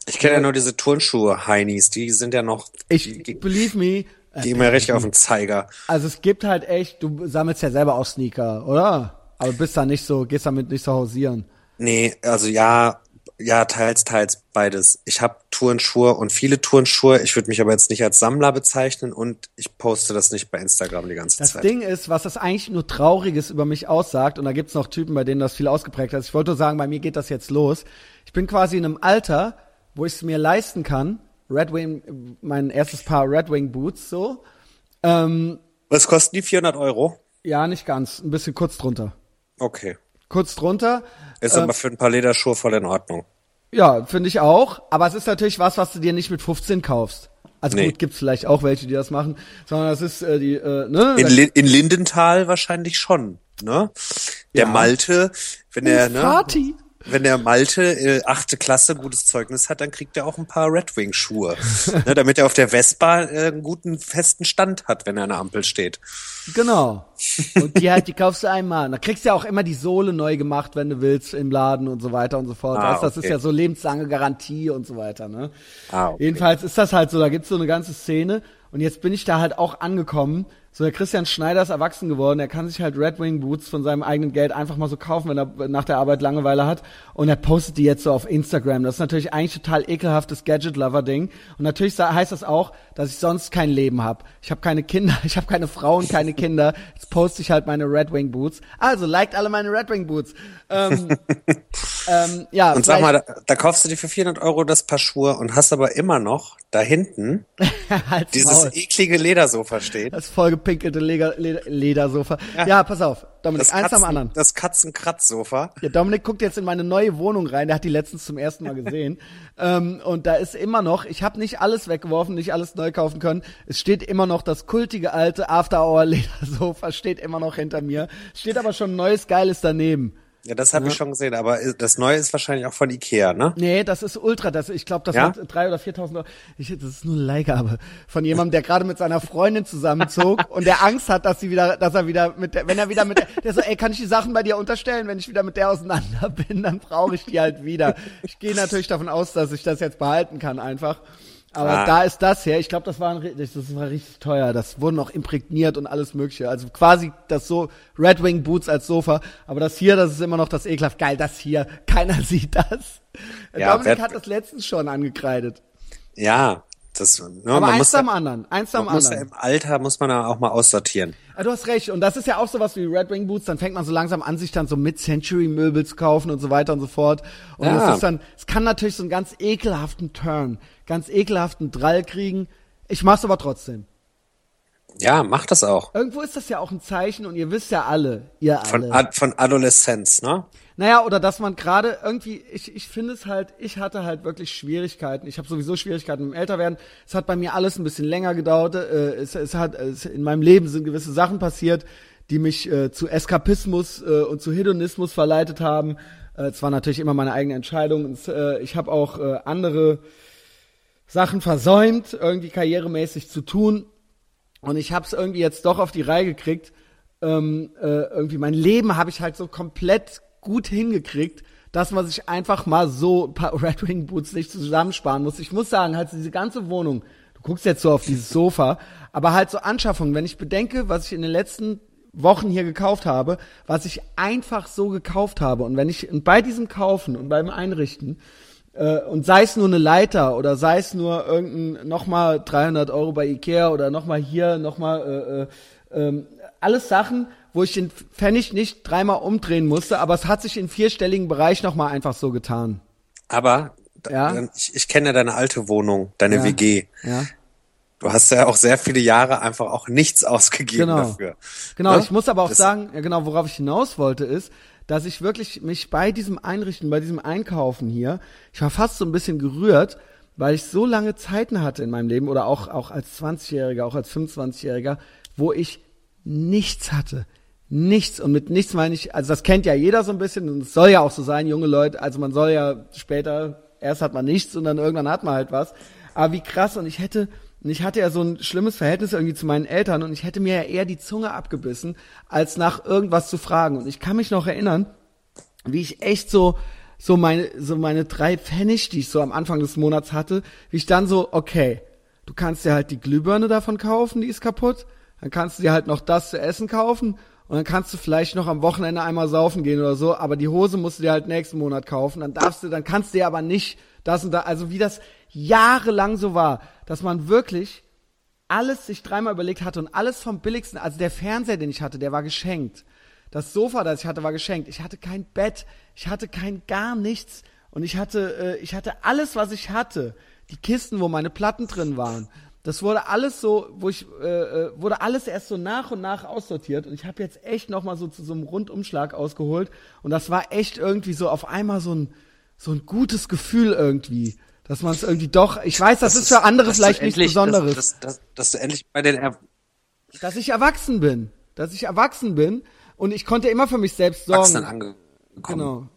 Ich kenne ja nur diese Turnschuhe Heinis, die sind ja noch Ich die, believe me, die äh, mir richtig auf den Zeiger. Also es gibt halt echt, du sammelst ja selber auch Sneaker, oder? Aber bist da nicht so, gehst damit nicht so hausieren. Nee, also ja, ja, teils, teils beides. Ich habe Turnschuhe und viele Turnschuhe. Ich würde mich aber jetzt nicht als Sammler bezeichnen und ich poste das nicht bei Instagram die ganze das Zeit. Das Ding ist, was das eigentlich nur Trauriges über mich aussagt, und da gibt's noch Typen, bei denen das viel ausgeprägt ist. Ich wollte nur sagen, bei mir geht das jetzt los. Ich bin quasi in einem Alter, wo ich es mir leisten kann, Red Wing, mein erstes Paar Red Wing Boots, so. Ähm, Was kosten die? 400 Euro? Ja, nicht ganz. Ein bisschen kurz drunter. Okay. Kurz drunter. Ist ähm, aber für ein paar Lederschuhe voll in Ordnung. Ja, finde ich auch. Aber es ist natürlich was, was du dir nicht mit 15 kaufst. Also nee. gut, gibt's vielleicht auch welche, die das machen, sondern das ist äh, die, äh, ne? In, Li in Lindenthal wahrscheinlich schon, ne? Der ja. Malte, wenn er, ne? Party wenn der Malte äh, achte Klasse gutes Zeugnis hat, dann kriegt er auch ein paar Red Wing Schuhe, ne, damit er auf der Vespa äh, einen guten festen Stand hat, wenn er an der Ampel steht. Genau. Und die halt, die kaufst du einmal. Da kriegst du ja auch immer die Sohle neu gemacht, wenn du willst, im Laden und so weiter und so fort. Ah, weißt, das okay. ist ja so lebenslange Garantie und so weiter. Ne? Ah, okay. Jedenfalls ist das halt so. Da gibt's so eine ganze Szene. Und jetzt bin ich da halt auch angekommen. So, der Christian Schneider ist erwachsen geworden. Er kann sich halt Red Wing Boots von seinem eigenen Geld einfach mal so kaufen, wenn er nach der Arbeit Langeweile hat. Und er postet die jetzt so auf Instagram. Das ist natürlich eigentlich total ekelhaftes Gadget-Lover-Ding. Und natürlich heißt das auch, dass ich sonst kein Leben habe. Ich habe keine Kinder, ich habe keine Frauen, keine Kinder. Jetzt poste ich halt meine Red Wing Boots. Also, liked alle meine Red Wing Boots. Ähm, ähm, ja, und sag mal, da, da, kaufst du dir für 400 Euro das Paar Schuhe und hast aber immer noch da hinten dieses Maul. eklige Ledersofa stehen. Das vollgepinkelte Leder, Leder, Ledersofa. Ja. ja. pass auf, Dominik, das eins Katzen, am anderen. Das Katzenkratzsofa. Ja, Dominik guckt jetzt in meine neue Wohnung rein, der hat die letztens zum ersten Mal gesehen. ähm, und da ist immer noch, ich habe nicht alles weggeworfen, nicht alles neu kaufen können. Es steht immer noch das kultige alte After Hour Ledersofa, steht immer noch hinter mir. Steht aber schon ein neues, geiles daneben. Ja, das habe ja. ich schon gesehen, aber das neue ist wahrscheinlich auch von Ikea, ne? Nee, das ist Ultra, das, ich glaube, das ja? hat drei oder viertausend Euro. Ich, das ist nur eine Leihgabe von jemandem, der gerade mit seiner Freundin zusammenzog und der Angst hat, dass sie wieder, dass er wieder mit der, wenn er wieder mit der, der so, ey, kann ich die Sachen bei dir unterstellen? Wenn ich wieder mit der auseinander bin, dann brauche ich die halt wieder. Ich gehe natürlich davon aus, dass ich das jetzt behalten kann einfach. Aber ah. da ist das her. Ich glaube, das war, ein, das war richtig teuer. Das wurde noch imprägniert und alles mögliche. Also quasi das so Red Wing Boots als Sofa. Aber das hier, das ist immer noch das ekelhaft. Geil, das hier. Keiner sieht das. Ja, Dominik hat das letztens schon angekreidet. Ja, das, ne, Aber man eins am anderen. Eins am anderen. Im Alter muss man da auch mal aussortieren. Ja, du hast recht. Und das ist ja auch sowas wie Red Wing Boots. Dann fängt man so langsam an, sich dann so Mid-Century-Möbel zu kaufen und so weiter und so fort. Und ja. das ist dann, es kann natürlich so einen ganz ekelhaften Turn, ganz ekelhaften Drall kriegen. Ich mach's aber trotzdem. Ja, mach das auch. Irgendwo ist das ja auch ein Zeichen und ihr wisst ja alle, ihr alle. Von, Ad von Adoleszenz, ne? Naja, oder dass man gerade irgendwie, ich, ich finde es halt, ich hatte halt wirklich Schwierigkeiten. Ich habe sowieso Schwierigkeiten mit dem Älterwerden. Es hat bei mir alles ein bisschen länger gedauert. Äh, es, es hat es, in meinem Leben sind gewisse Sachen passiert, die mich äh, zu Eskapismus äh, und zu Hedonismus verleitet haben. Äh, es war natürlich immer meine eigene Entscheidung. Und, äh, ich habe auch äh, andere Sachen versäumt, irgendwie karrieremäßig zu tun. Und ich habe es irgendwie jetzt doch auf die Reihe gekriegt. Ähm, äh, irgendwie mein Leben habe ich halt so komplett gut hingekriegt, dass man sich einfach mal so ein paar Red Wing Boots nicht zusammensparen muss. Ich muss sagen, halt diese ganze Wohnung, du guckst jetzt so auf dieses Sofa, aber halt so Anschaffungen, wenn ich bedenke, was ich in den letzten Wochen hier gekauft habe, was ich einfach so gekauft habe und wenn ich bei diesem Kaufen und beim Einrichten und sei es nur eine Leiter oder sei es nur irgendein nochmal 300 Euro bei Ikea oder nochmal hier nochmal äh, äh, äh, alles Sachen, wo ich den Pfennig nicht dreimal umdrehen musste, aber es hat sich in vierstelligen Bereich nochmal einfach so getan. Aber ja? ich, ich kenne deine alte Wohnung, deine ja. WG. Ja. Du hast ja auch sehr viele Jahre einfach auch nichts ausgegeben genau. dafür. Genau, ne? ich muss aber auch das sagen, ja genau, worauf ich hinaus wollte, ist, dass ich wirklich mich bei diesem Einrichten, bei diesem Einkaufen hier, ich war fast so ein bisschen gerührt, weil ich so lange Zeiten hatte in meinem Leben oder auch, auch als 20-Jähriger, auch als 25-Jähriger, wo ich nichts hatte nichts. Und mit nichts meine ich, also das kennt ja jeder so ein bisschen und es soll ja auch so sein, junge Leute. Also man soll ja später, erst hat man nichts und dann irgendwann hat man halt was. Aber wie krass und ich hätte, und ich hatte ja so ein schlimmes Verhältnis irgendwie zu meinen Eltern und ich hätte mir ja eher die Zunge abgebissen, als nach irgendwas zu fragen. Und ich kann mich noch erinnern, wie ich echt so, so meine, so meine drei Pfennig, die ich so am Anfang des Monats hatte, wie ich dann so, okay, du kannst dir halt die Glühbirne davon kaufen, die ist kaputt. Dann kannst du dir halt noch das zu essen kaufen und dann kannst du vielleicht noch am Wochenende einmal saufen gehen oder so, aber die Hose musst du dir halt nächsten Monat kaufen. Dann darfst du, dann kannst du dir aber nicht das und da, also wie das jahrelang so war, dass man wirklich alles sich dreimal überlegt hatte und alles vom billigsten, also der Fernseher, den ich hatte, der war geschenkt. Das Sofa, das ich hatte, war geschenkt. Ich hatte kein Bett, ich hatte kein gar nichts und ich hatte, äh, ich hatte alles, was ich hatte. Die Kisten, wo meine Platten drin waren. Das wurde alles so, wo ich, äh, äh, wurde alles erst so nach und nach aussortiert und ich habe jetzt echt nochmal so zu so einem Rundumschlag ausgeholt und das war echt irgendwie so auf einmal so ein, so ein gutes Gefühl irgendwie, dass man es irgendwie doch, ich weiß, das, das ist für andere vielleicht nichts Besonderes. Dass, dass, dass, du endlich bei den er dass ich erwachsen bin, dass ich erwachsen bin und ich konnte immer für mich selbst sorgen. Angekommen genau.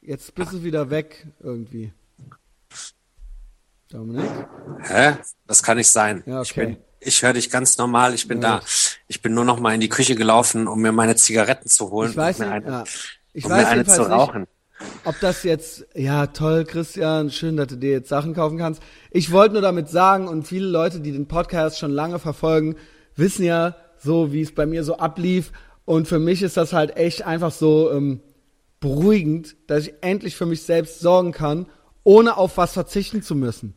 Jetzt bist du wieder weg irgendwie. Dominik? Hä? Das kann nicht sein. Ja, okay. Ich bin, ich höre dich ganz normal, ich bin ja. da. Ich bin nur noch mal in die Küche gelaufen, um mir meine Zigaretten zu holen ich weiß und mir eine, ja. ich um weiß mir eine zu rauchen. Nicht. ob das jetzt, ja toll, Christian, schön, dass du dir jetzt Sachen kaufen kannst. Ich wollte nur damit sagen, und viele Leute, die den Podcast schon lange verfolgen, wissen ja so, wie es bei mir so ablief. Und für mich ist das halt echt einfach so ähm, beruhigend, dass ich endlich für mich selbst sorgen kann, ohne auf was verzichten zu müssen.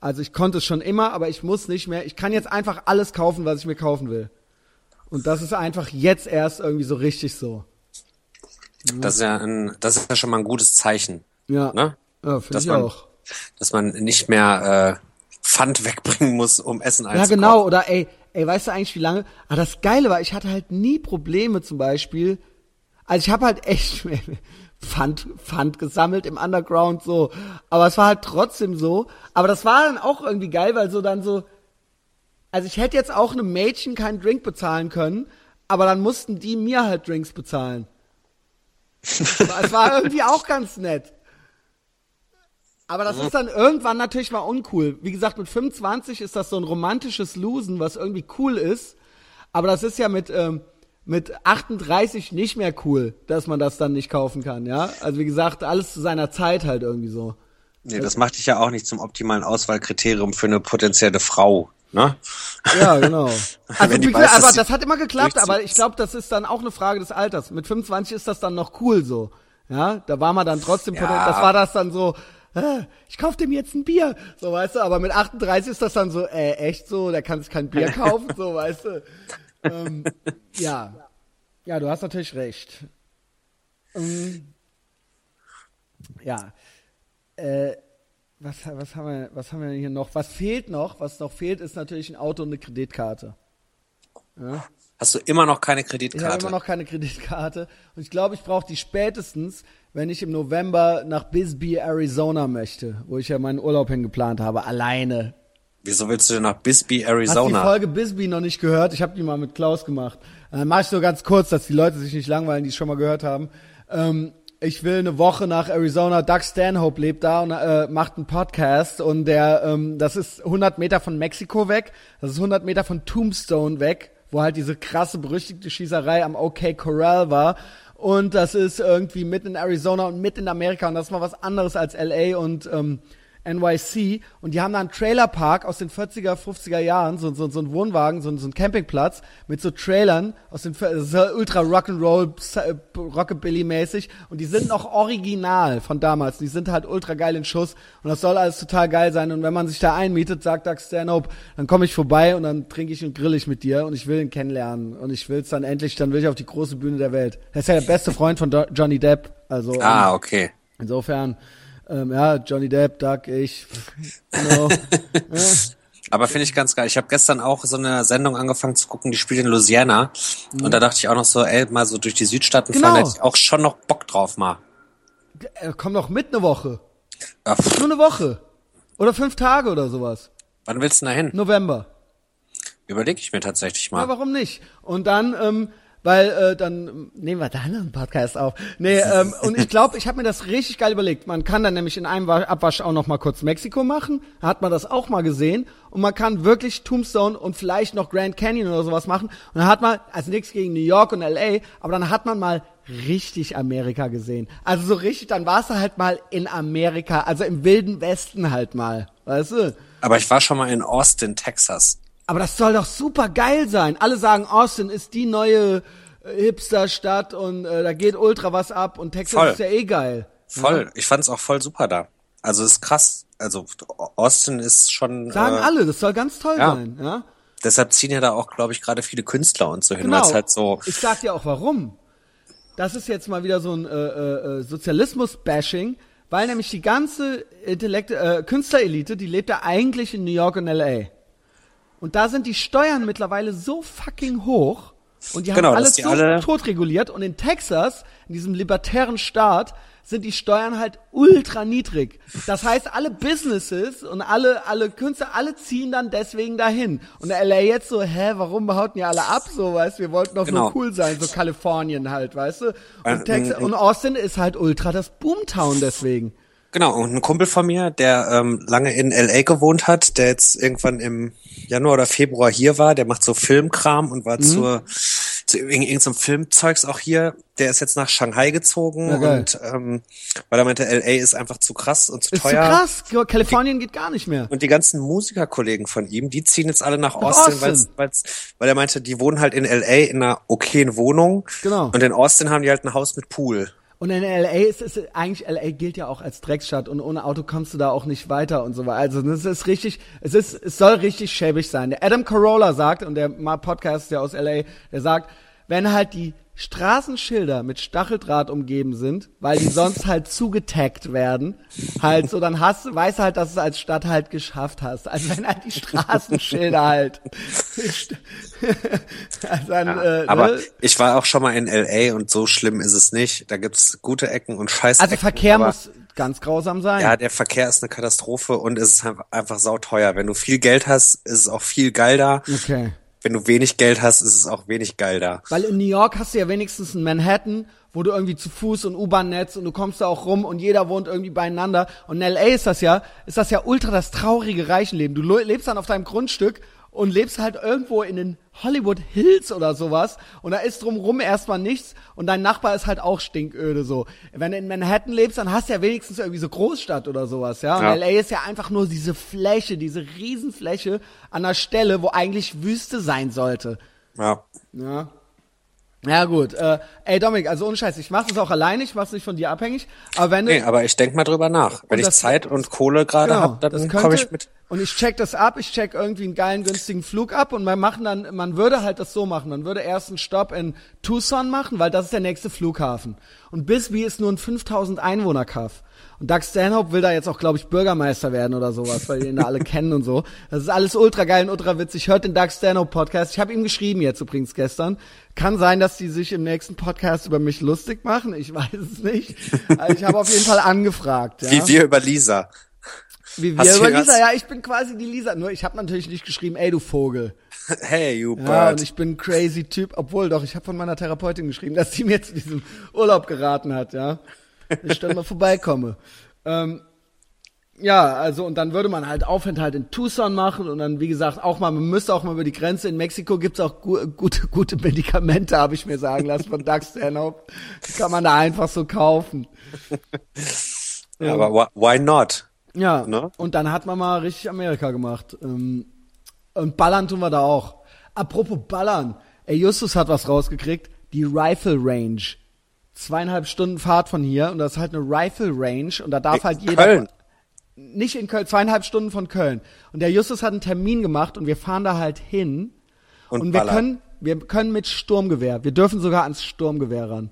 Also ich konnte es schon immer, aber ich muss nicht mehr. Ich kann jetzt einfach alles kaufen, was ich mir kaufen will. Und das ist einfach jetzt erst irgendwie so richtig so. Das ist ja ein, das ist ja schon mal ein gutes Zeichen. Ja. Ne? Ja, finde Dass ich man- auch. Dass man nicht mehr äh, Pfand wegbringen muss, um Essen Ja, einzukaufen. genau. Oder ey, ey, weißt du eigentlich, wie lange? Ah, das Geile war, ich hatte halt nie Probleme zum Beispiel. Also ich habe halt echt Pfand, Pfand gesammelt im Underground so. Aber es war halt trotzdem so. Aber das war dann auch irgendwie geil, weil so dann so. Also ich hätte jetzt auch einem Mädchen keinen Drink bezahlen können, aber dann mussten die mir halt Drinks bezahlen. Es war irgendwie auch ganz nett. Aber das ist dann irgendwann natürlich mal uncool. Wie gesagt, mit 25 ist das so ein romantisches Losen, was irgendwie cool ist. Aber das ist ja mit, ähm, mit 38 nicht mehr cool, dass man das dann nicht kaufen kann, ja? Also wie gesagt, alles zu seiner Zeit halt irgendwie so. Nee, das macht dich ja auch nicht zum optimalen Auswahlkriterium für eine potenzielle Frau. Ne? Ja, genau. Also wie gesagt, aber das hat immer geklappt, aber ich glaube, das ist dann auch eine Frage des Alters. Mit 25 ist das dann noch cool so. Ja, da war man dann trotzdem, Ja. das war das dann so, äh, ich kauf dem jetzt ein Bier, so weißt du, aber mit 38 ist das dann so, äh, echt so, der kann sich kein Bier kaufen, so weißt du. Ähm, ja. Ja, du hast natürlich recht. Ähm, ja. Äh, was, was, haben wir, was haben wir denn hier noch? Was fehlt noch? Was noch fehlt, ist natürlich ein Auto und eine Kreditkarte. Hast du immer noch keine Ich habe Kreditkarte? immer noch keine Kreditkarte und ich glaube, ich brauche die spätestens, wenn ich im November nach Bisbee, Arizona möchte, wo ich ja meinen Urlaub hingeplant habe, alleine. Wieso willst du denn nach Bisbee, Hast du die Arizona? Folge Bisbee noch nicht gehört? Ich habe die mal mit Klaus gemacht. Dann mache ich so ganz kurz, dass die Leute sich nicht langweilen, die es schon mal gehört haben. Ähm, ich will eine Woche nach Arizona. Doug Stanhope lebt da und äh, macht einen Podcast und der, ähm, das ist 100 Meter von Mexiko weg. Das ist 100 Meter von Tombstone weg, wo halt diese krasse berüchtigte Schießerei am OK Corral war. Und das ist irgendwie mitten in Arizona und mitten in Amerika und das ist mal was anderes als LA und ähm, NYC und die haben da einen Trailerpark aus den 40er, 50er Jahren, so, so, so ein Wohnwagen, so, so ein Campingplatz mit so Trailern aus den, ja ultra Rock'n'Roll, äh, Rockabilly-mäßig und die sind noch original von damals. Die sind halt ultra geil in Schuss und das soll alles total geil sein und wenn man sich da einmietet, sagt Doug Stanhope, dann komme ich vorbei und dann trinke ich und grill ich mit dir und ich will ihn kennenlernen und ich will es dann endlich, dann will ich auf die große Bühne der Welt. Er ist ja der beste Freund von Do Johnny Depp, also ähm, Ah, okay. Insofern, ähm, ja, Johnny Depp, Doug, ich, genau. ja. Aber finde ich ganz geil. Ich habe gestern auch so eine Sendung angefangen zu gucken, die spielt in Louisiana. Und da dachte ich auch noch so, ey, mal so durch die Südstaaten Genau. fahren, hätte ich auch schon noch Bock drauf mal. Äh, Komm doch mit eine Woche. Ja, pff, Nur eine Woche. Oder fünf Tage oder sowas. wann willst du denn da hin? November. Überlege ich mir tatsächlich Ja, mal. warum nicht? Und dann, ähm, weil äh, dann nehmen wir da einen Podcast auf. Nee, ähm, und ich glaube, ich habe mir das richtig geil überlegt. Man kann dann nämlich in einem Wa- Abwasch auch noch mal kurz Mexiko machen. Da hat man das auch mal gesehen. Und man kann wirklich Tombstone und vielleicht noch Grand Canyon oder sowas machen. Und dann hat man, also nichts gegen New York und LA, aber dann hat man mal richtig Amerika gesehen. Also so richtig, dann warst du halt mal in Amerika, also im wilden Westen halt mal. Weißt du? Aber ich war schon mal in Austin, Texas. Aber das soll doch super geil sein. Alle sagen, Austin ist die neue äh, Hipster-Stadt und äh, da geht ultra was ab und Texas Voll. ist ja eh geil. Voll. Ich fand's auch voll super da. Also ist krass. Also Austin ist schon. Sagen äh, alle, das soll ganz toll ja. sein. Ja? Deshalb ziehen ja da auch, glaube ich, gerade viele Künstler und so hin, Genau. weil es halt so. Ich sag dir auch warum. Das ist jetzt mal wieder so ein äh, äh, äh, Sozialismus-Bashing, weil nämlich die ganze Intellekt äh, Künstlerelite, die lebt ja eigentlich in New York und LA. Und da sind die Steuern mittlerweile so fucking hoch und die Genau, haben alles die so alle- tot reguliert und in Texas, in diesem libertären Staat, sind die Steuern halt ultra niedrig. Das heißt, alle Businesses und alle, alle Künstler, alle ziehen dann deswegen dahin. Und LA jetzt so, hä, warum hauten die alle ab so, weißt du, wir wollten doch Genau. so cool sein, so Kalifornien halt, weißt du? Und, Texas, äh, und Austin ist halt ultra das Boomtown deswegen. Genau, und ein Kumpel von mir, der ähm, lange in LA gewohnt hat, der jetzt irgendwann im Januar oder Februar hier war, der macht so Filmkram und Mhm. war zur zu irgendeinem Filmzeugs auch hier. Der ist jetzt nach Shanghai gezogen Ja, und ähm, weil er meinte, LA ist einfach zu krass und zu Ist zu teuer. krass. Kalifornien geht gar nicht mehr. Und die ganzen Musikerkollegen von ihm, die ziehen jetzt alle nach Austin, weil's, Austin. weil's, weil er meinte, die wohnen halt in LA in einer okayen Wohnung. Genau. Und in Austin haben die halt ein Haus mit Pool. Und in LA ist es eigentlich LA gilt ja auch als Drecksstadt und ohne Auto kommst du da auch nicht weiter und so weiter. Also das ist richtig, es ist, es soll richtig schäbig sein. Adam Carolla sagt und der Podcast ist ja aus LA, der sagt, wenn halt die Straßenschilder mit Stacheldraht umgeben sind, weil die sonst halt zugetaggt werden, halt so, dann hast du, weißt du halt, dass du es als Stadt halt geschafft hast. Also wenn halt die Straßenschilder halt. also dann, äh, Aber ne? ich war auch schon mal in LA und so schlimm ist es nicht. Da gibt's gute Ecken und scheiß also Verkehr muss ganz grausam sein. Ja, der Verkehr ist eine Katastrophe und es ist einfach sauteuer. Wenn du viel Geld hast, ist es auch viel geil da. Okay. Wenn du wenig Geld hast, ist es auch wenig geil da. Weil in New York hast du ja wenigstens ein Manhattan, wo du irgendwie zu Fuß und U-Bahn-Netz und du kommst da auch rum und jeder wohnt irgendwie beieinander. Und in LA ist das ja, ist das ja ultra das traurige Reichenleben. Du lebst dann auf deinem Grundstück und lebst halt irgendwo in den Hollywood Hills oder sowas und da ist drumrum erstmal nichts und dein Nachbar ist halt auch stinköde so. Wenn du in Manhattan lebst, dann hast du ja wenigstens irgendwie so Großstadt oder sowas, ja. Und Ja. LA ist ja einfach nur diese Fläche, diese Riesenfläche an der Stelle, wo eigentlich Wüste sein sollte. Ja. Ja. Ja gut, äh, ey Dominik, also ohne Scheiß, ich mache das auch alleine, ich mache es nicht von dir abhängig, aber wenn du Nee, aber ich denk mal drüber nach. Wenn ich Zeit und Kohle gerade genau, hab, das dann komme ich mit. Und ich check das ab, ich check irgendwie einen geilen günstigen Flug ab und man machen dann, man würde halt das so machen, man würde erst einen Stopp in Tucson machen, weil das ist der nächste Flughafen und Bisbee ist nur ein 5000 Einwohner Kaff. Und Doug Stanhope will da jetzt auch, glaube ich, Bürgermeister werden oder sowas, weil die ihn da alle kennen und so. Das ist alles ultra geil und ultra witzig. Hört den Doug Stanhope Podcast. Ich habe ihm geschrieben jetzt übrigens gestern. Kann sein, dass die sich im nächsten Podcast über mich lustig machen. Ich weiß es nicht. Also ich habe auf jeden Fall angefragt. Ja? Wie wir über Lisa. Wie wir über hier Lisa, ja, ich bin quasi die Lisa. Nur ich habe natürlich nicht geschrieben, ey du Vogel. Hey, you Ja, bird. und ich bin ein crazy Typ, obwohl doch, ich habe von meiner Therapeutin geschrieben, dass sie mir zu diesem Urlaub geraten hat, ja. Ich dann mal vorbeikomme. Ähm, ja, also und dann würde man halt Aufenthalt in Tucson machen und dann, wie gesagt, auch mal, man müsste auch mal über die Grenze. In Mexiko gibt's auch gu gute, gute Medikamente, habe ich mir sagen lassen von Doug Stanhope. Die kann man da einfach so kaufen. Ja, aber why not? Ja, Ne? und dann hat man mal richtig Amerika gemacht. Ähm, Und ballern tun wir da auch. Apropos ballern. Ey, Justus hat was rausgekriegt. Die Rifle Range. Zweieinhalb Stunden Fahrt von hier und das ist halt eine Rifle Range und da darf halt jeder. Köln. Nicht in Köln, zweieinhalb Stunden von Köln. Und der Justus hat einen Termin gemacht und wir fahren da halt hin. Und Und, wir ballern. können, wir können mit Sturmgewehr. Wir dürfen sogar ans Sturmgewehr ran.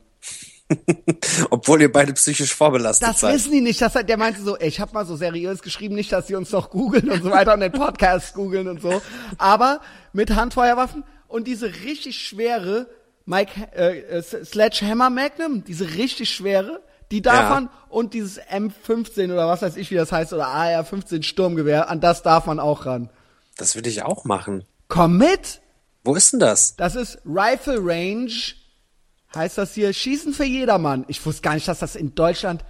Obwohl ihr beide psychisch vorbelastet Das seid. wissen die nicht. Das hat, der meinte so, ey, ich habe mal so seriös geschrieben, nicht, dass sie uns noch googeln und so weiter und den Podcast googeln und so. Aber mit Handfeuerwaffen und diese richtig schwere Mike äh, Sledgehammer Magnum, diese richtig schwere, die darf Ja. man und dieses M15 oder was weiß ich, wie das heißt, oder AR-15 Sturmgewehr, an das darf man auch ran. Das würde ich auch machen. Komm mit! Wo ist denn das? Das ist Rifle Range, heißt das hier, Schießen für jedermann. Ich wusste gar nicht, dass das in Deutschland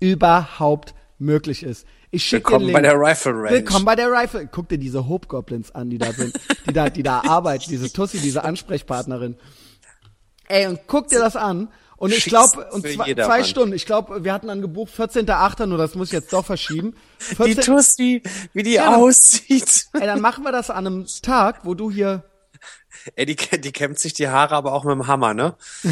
überhaupt möglich ist. Ich schicke Willkommen bei der Rifle Range. Willkommen bei der Rifle. Guck dir diese Hobgoblins an, die da sind, die da, die da arbeiten, diese Tussi, diese Ansprechpartnerin. Ey, und guck dir das an. Und ich glaube, und zwei, zwei Stunden, ich glaube, wir hatten dann gebucht 14.8., nur das muss ich jetzt doch verschieben. Die 14 Tussi, wie die Ja. aussieht. Ey, dann machen wir das an einem Tag, wo du hier Ey, die, die kämmt sich die Haare aber auch mit dem Hammer, ne?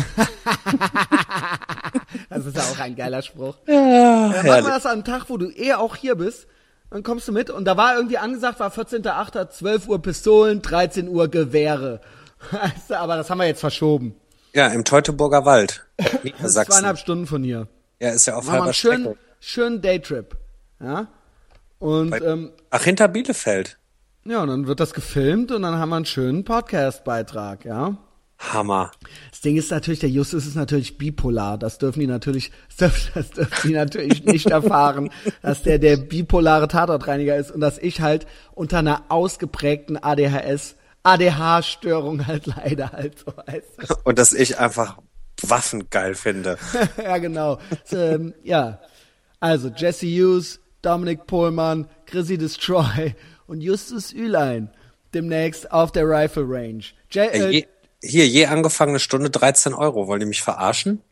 Das ist ja auch ein geiler Spruch. Ja, machen wir herrlich. das an einem Tag, wo du eh auch hier bist. Dann kommst du mit. Und da war irgendwie angesagt, war 14.8., 12 Uhr Pistolen, 13 Uhr Gewehre. Weißt du, aber das haben wir jetzt verschoben. Ja, im Teutoburger Wald. Niedersachsen. zweieinhalb Stunden von hier. Ja, ist ja auf halber Strecke. schönen Daytrip. Ja. Und Bei- ähm, Ach, hinter Bielefeld. Ja, und dann wird das gefilmt und dann haben wir einen schönen Podcast-Beitrag, ja. Hammer. Das Ding ist natürlich, der Justus ist natürlich bipolar. Das dürfen die natürlich, das dürfen, das dürfen die natürlich nicht erfahren, dass der der bipolare Tatortreiniger ist und dass ich halt unter einer ausgeprägten ADHS, ADH-Störung halt leider halt so heißt. Und dass ich einfach Waffen geil finde. ja, genau. So, ähm, ja. Also Jesse Hughes, Dominic Pohlmann, Chrissy Destroy und Justus Ülein demnächst auf der Rifle Range. Je Ey, äh, je- hier, je angefangene Stunde 13 Euro. Wollen die mich verarschen?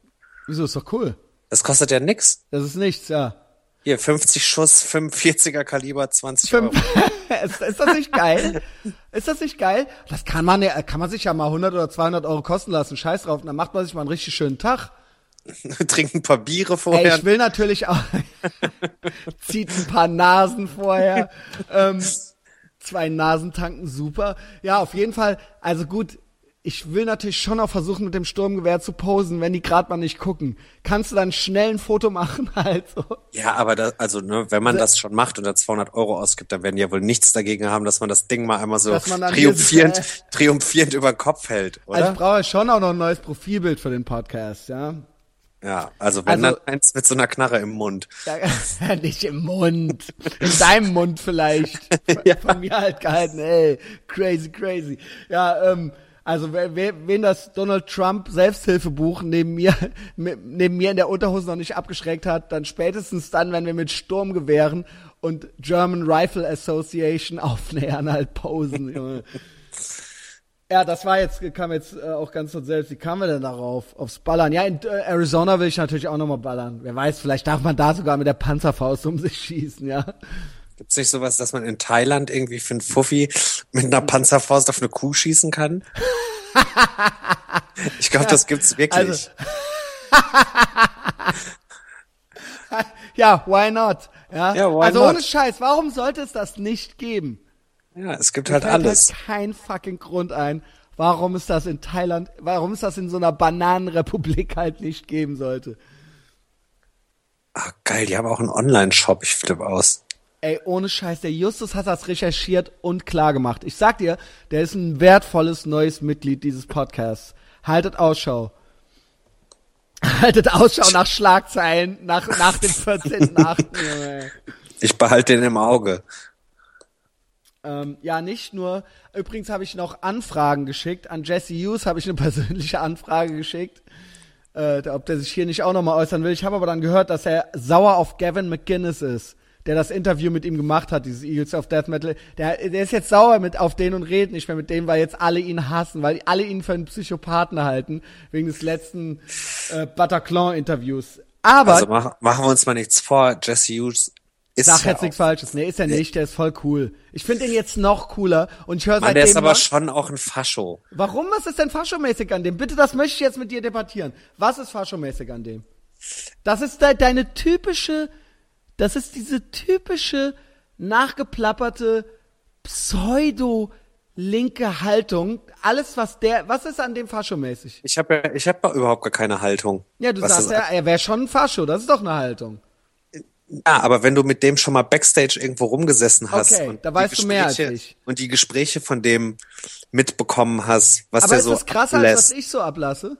Wieso ist doch cool? Das kostet ja nix. Das ist nichts, ja. Hier, 50 Schuss, 45er Kaliber, 20 Fünf. Euro. ist, ist das nicht geil? Ist das nicht geil? Das kann man ja, kann man sich ja mal 100 oder 200 Euro kosten lassen. Scheiß drauf. Und dann macht man sich mal einen richtig schönen Tag. Trinken ein paar Biere Ey, vorher. ich will natürlich auch, zieht ein paar Nasen vorher, ähm, zwei Nasen tanken, super. Ja, auf jeden Fall, also gut, ich will natürlich schon auch versuchen, mit dem Sturmgewehr zu posen, wenn die gerade mal nicht gucken. Kannst du dann schnell ein Foto machen, halt so? ja, aber das, also, ne, wenn man das schon macht und da 200 Euro ausgibt, dann werden die ja wohl nichts dagegen haben, dass man das Ding mal einmal so man dann hier triumphierend, triumphierend über den Kopf hält, oder? Also ich brauche schon auch noch ein neues Profilbild für den Podcast, ja. Ja, also wenn Also- dann eins mit so einer Knarre im Mund. Ja, nicht im Mund. In deinem Mund vielleicht. Von mir halt gehalten, ey. Crazy, crazy. Ja, ähm, also wer, wen das Donald Trump Selbsthilfebuch neben mir, mi- neben mir in der Unterhose noch nicht abgeschreckt hat, dann spätestens dann, wenn wir mit Sturmgewehren und German Rifle Association aufnähern, halt posen, Junge. Ja, das war jetzt, kam jetzt äh, auch ganz von selbst. Wie kamen wir denn darauf? Aufs Ballern. Ja, in äh, Arizona will ich natürlich auch nochmal ballern. Wer weiß, vielleicht darf man da sogar mit der Panzerfaust um sich schießen, ja. Gibt's nicht sowas, dass man in Thailand irgendwie für einen Fuffi mit einer Panzerfaust auf eine Kuh schießen kann? ich glaube, das gibt's wirklich. Also- Ja, why not? Ja, Ja, why also not? ohne Scheiß, warum sollte es das nicht geben? Ja, es gibt halt alles. Halt kein fucking Grund ein, warum es das in Thailand, warum es das in so einer Bananenrepublik halt nicht geben sollte. Ah, geil, die haben auch einen Online-Shop. Ich flippe aus. Ey, ohne Scheiß, der Justus hat das recherchiert und klar gemacht. Ich sag dir, der ist ein wertvolles neues Mitglied dieses Podcasts. Haltet Ausschau. Haltet Ausschau nach Schlagzeilen nach, nach dem 14.8. Junge. Ich behalte den im Auge. Ähm, ja, nicht nur. Übrigens habe ich noch Anfragen geschickt. An Jesse Hughes habe ich eine persönliche Anfrage geschickt. Äh, ob der sich hier nicht auch nochmal äußern will. Ich habe aber dann gehört, dass er sauer auf Gavin McGinnis ist, der das Interview mit ihm gemacht hat, dieses Eagles of Death Metal. Der, der ist jetzt sauer mit auf den und redet nicht mehr mit dem, weil jetzt alle ihn hassen, weil alle ihn für einen Psychopathen halten, wegen des letzten äh, Bataclan-Interviews. Aber Also mach, machen wir uns mal nichts vor. Jesse Hughes ist Sag jetzt nichts Falsches. Nee, ist er nicht, der ist voll cool. Ich finde ihn jetzt noch cooler und ich höre seitdem der ist aber schon auch ein Fascho. Warum? Was ist denn faschomäßig an dem? Bitte, das möchte ich jetzt mit dir debattieren. Was ist faschomäßig an dem? Das ist de deine typische, das ist diese typische, nachgeplapperte, pseudo-linke Haltung. Alles, was der, was ist an dem faschomäßig? Ich habe ja, ich habe überhaupt gar keine Haltung. Ja, du was sagst ja, er wäre schon ein Fascho, das ist doch eine Haltung. Ja, aber wenn du mit dem schon mal Backstage irgendwo rumgesessen hast Okay, und da die weißt du mehr als Gespräche- ich. und die Gespräche von dem mitbekommen hast, was Aber der ist so das krasser, als ablässt. was ich so ablasse?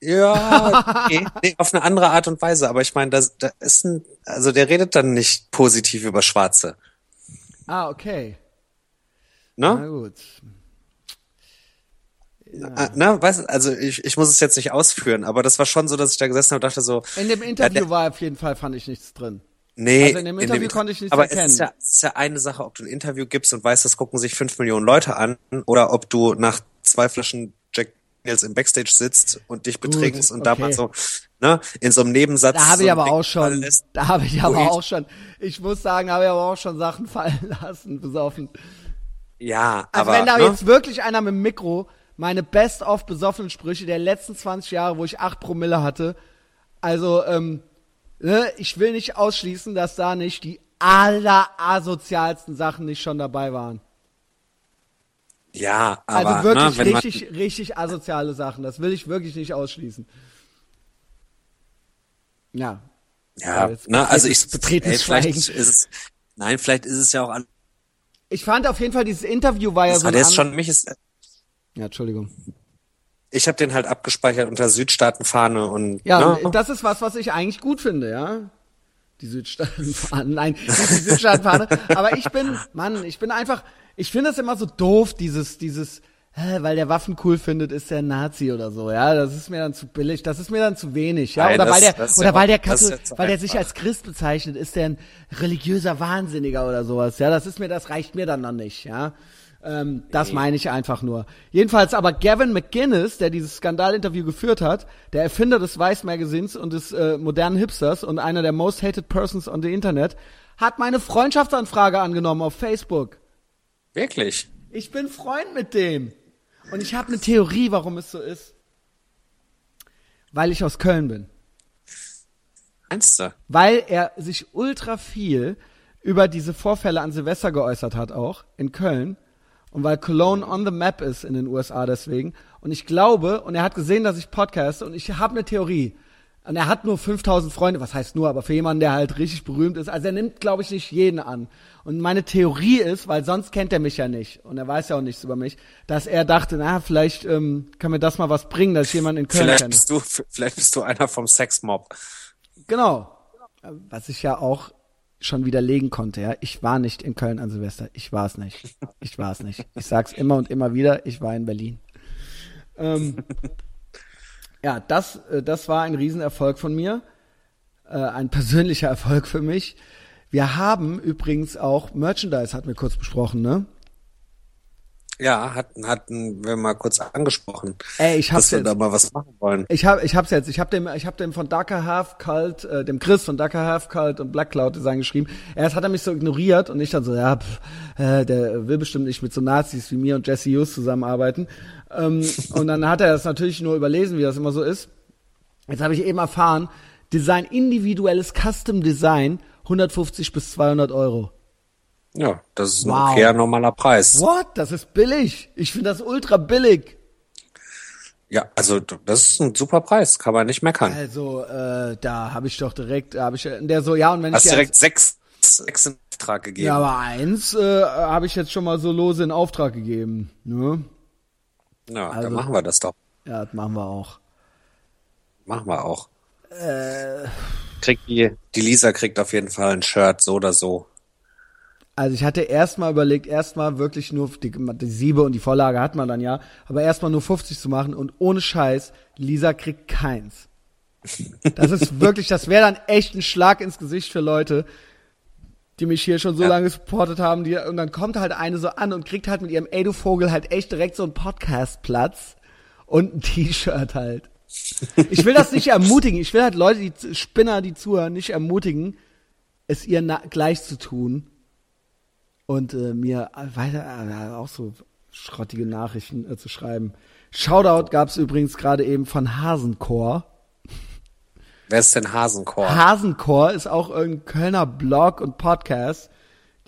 Ja, nee, nee, auf eine andere Art und Weise. Aber ich meine, da, da ist ein, also der redet dann nicht positiv über Schwarze. Ah, okay. Na Ne? gut. Ah, Ne? Weißt, also ich, ich muss es jetzt nicht ausführen, aber das war schon so, dass ich da gesessen habe und dachte so, In dem Interview der- war auf jeden Fall, fand ich nichts drin. nee. Also in dem Interview konnte ich nichts aber erkennen. es ist, ja, es ist ja eine Sache, ob du ein Interview gibst und weißt, das gucken sich fünf Millionen Leute an, oder ob du nach zwei Flaschen Jack Daniels im Backstage sitzt und dich betrinkst und da okay. mal so, ne, in so einem Nebensatz. Da habe so ich aber Ding auch schon, lässt. da habe ich aber auch schon, ich muss sagen, habe ich aber auch schon Sachen fallen lassen, besoffen. Ja, Also aber, wenn da ne? jetzt wirklich einer mit dem Mikro meine best-of besoffenen Sprüche der letzten 20 Jahre, wo ich 8 Promille hatte, also, ähm, ne, ich will nicht ausschließen, dass da nicht die allerasozialsten Sachen nicht schon dabei waren. ja, aber, Also wirklich ne, wenn man, richtig, richtig asoziale Sachen. Das will ich wirklich nicht ausschließen. Ja. Ja, jetzt ne, also ich, betretenes ey, vielleicht ist es, nein, vielleicht ist es ja auch an, Ich fand auf jeden Fall, dieses Interview war ja das so der ist schon, mich ist, Ja, Entschuldigung. ich habe den halt abgespeichert unter Südstaatenfahne und, Ja, ne? das ist was, was ich eigentlich gut finde, ja. Die Südstaatenfahne, nein, nicht die Südstaatenfahne. Aber ich bin, Mann, ich bin einfach, ich finde das immer so doof, dieses, dieses, hä, weil der Waffen cool findet, ist der Nazi oder so, ja. Das ist mir dann zu billig, das ist mir dann zu wenig, ja. Nein, oder das- weil der, oder ja weil der, Kathol- weil der sich als Christ bezeichnet, ist der ein religiöser Wahnsinniger oder sowas, ja. Das ist mir, das reicht mir dann noch nicht, ja. Ähm, das meine ich einfach nur. Jedenfalls aber Gavin McGinnis, der dieses Skandalinterview geführt hat, der Erfinder des Vice Magazins und des äh, modernen Hipsters und einer der most hated persons on the Internet, hat meine Freundschaftsanfrage angenommen auf Facebook. Wirklich? Ich bin Freund mit dem. Und ich habe eine Theorie, warum es so ist. Weil ich aus Köln bin. Meinst du? Weil er sich ultra viel über diese Vorfälle an Silvester geäußert hat, auch in Köln. Und weil Cologne on the map ist in den USA deswegen. Und ich glaube, und er hat gesehen, dass ich podcaste und ich habe eine Theorie. Und er hat nur 5000 Freunde, was heißt nur, aber für jemanden, der halt richtig berühmt ist. Also er nimmt, glaube ich, nicht jeden an. Und meine Theorie ist, weil sonst kennt er mich ja nicht und er weiß ja auch nichts über mich, dass er dachte, na, vielleicht ähm, kann mir das mal was bringen, dass ich jemanden in Köln Vielleicht kenne. bist, du, vielleicht bist du einer vom Sexmob. Genau. Was ich ja auch schon widerlegen konnte, ja. Ich war nicht in Köln an Silvester. Ich war es nicht. Ich war es nicht. Ich sag's immer und immer wieder, ich war in Berlin. Ähm, ja, das, äh, das war ein Riesenerfolg von mir. Äh, ein persönlicher Erfolg für mich. Wir haben übrigens auch Merchandise, hatten wir kurz besprochen, ne? Ja, hatten, hatten wir mal kurz angesprochen, Ey, ich hab's dass wir jetzt. da mal was machen wollen. Ich hab, ich hab's jetzt. Ich hab dem, ich hab dem von Darker Half Cult, äh, dem Chris von Darker Half Cult und Black Cloud Design geschrieben. Erst hat er mich so ignoriert und ich dann so, ja, pff, äh, der will bestimmt nicht mit so Nazis wie mir und Jesse Hughes zusammenarbeiten. Ähm, und dann hat er das natürlich nur überlesen, wie das immer so ist. Jetzt habe ich eben erfahren, Design, individuelles Custom Design, 150 bis 200 Euro. Ja, das ist ein Wow. okayer normaler Preis. What? Das ist billig. Ich finde das ultra billig. Ja, also das ist ein super Preis, kann man nicht meckern. Also, äh, da habe ich doch direkt, habe ich, der so, ja, und wenn Hast ich dir direkt sechs, sechs in Auftrag gegeben. Ja, aber eins äh, habe ich jetzt schon mal so lose in Auftrag gegeben. Ne? Ja, Also- dann machen wir das doch. Ja, das machen wir auch. Machen wir auch. Äh. Kriegt die, die Lisa kriegt auf jeden Fall ein Shirt, so oder so. Also ich hatte erstmal überlegt, erstmal wirklich nur die, die Siebe und die Vorlage hat man dann ja, aber erstmal nur 50 zu machen und ohne Scheiß, Lisa kriegt keins. Das ist wirklich, das wäre dann echt ein Schlag ins Gesicht für Leute, die mich hier schon so Ja. lange supportet haben, die, und dann kommt halt eine so an und kriegt halt mit ihrem Ey du Vogel halt echt direkt so einen Podcast-Platz und ein T-Shirt halt. Ich will das nicht ermutigen, ich will halt Leute, die Spinner, die zuhören, nicht ermutigen, es ihr gleich zu tun und äh, mir weiter äh, auch so schrottige Nachrichten äh, zu schreiben. Shoutout gab's übrigens gerade eben von Hasenchor. Wer ist denn Hasenchor? Hasenchor ist auch irgendein Kölner Blog und Podcast.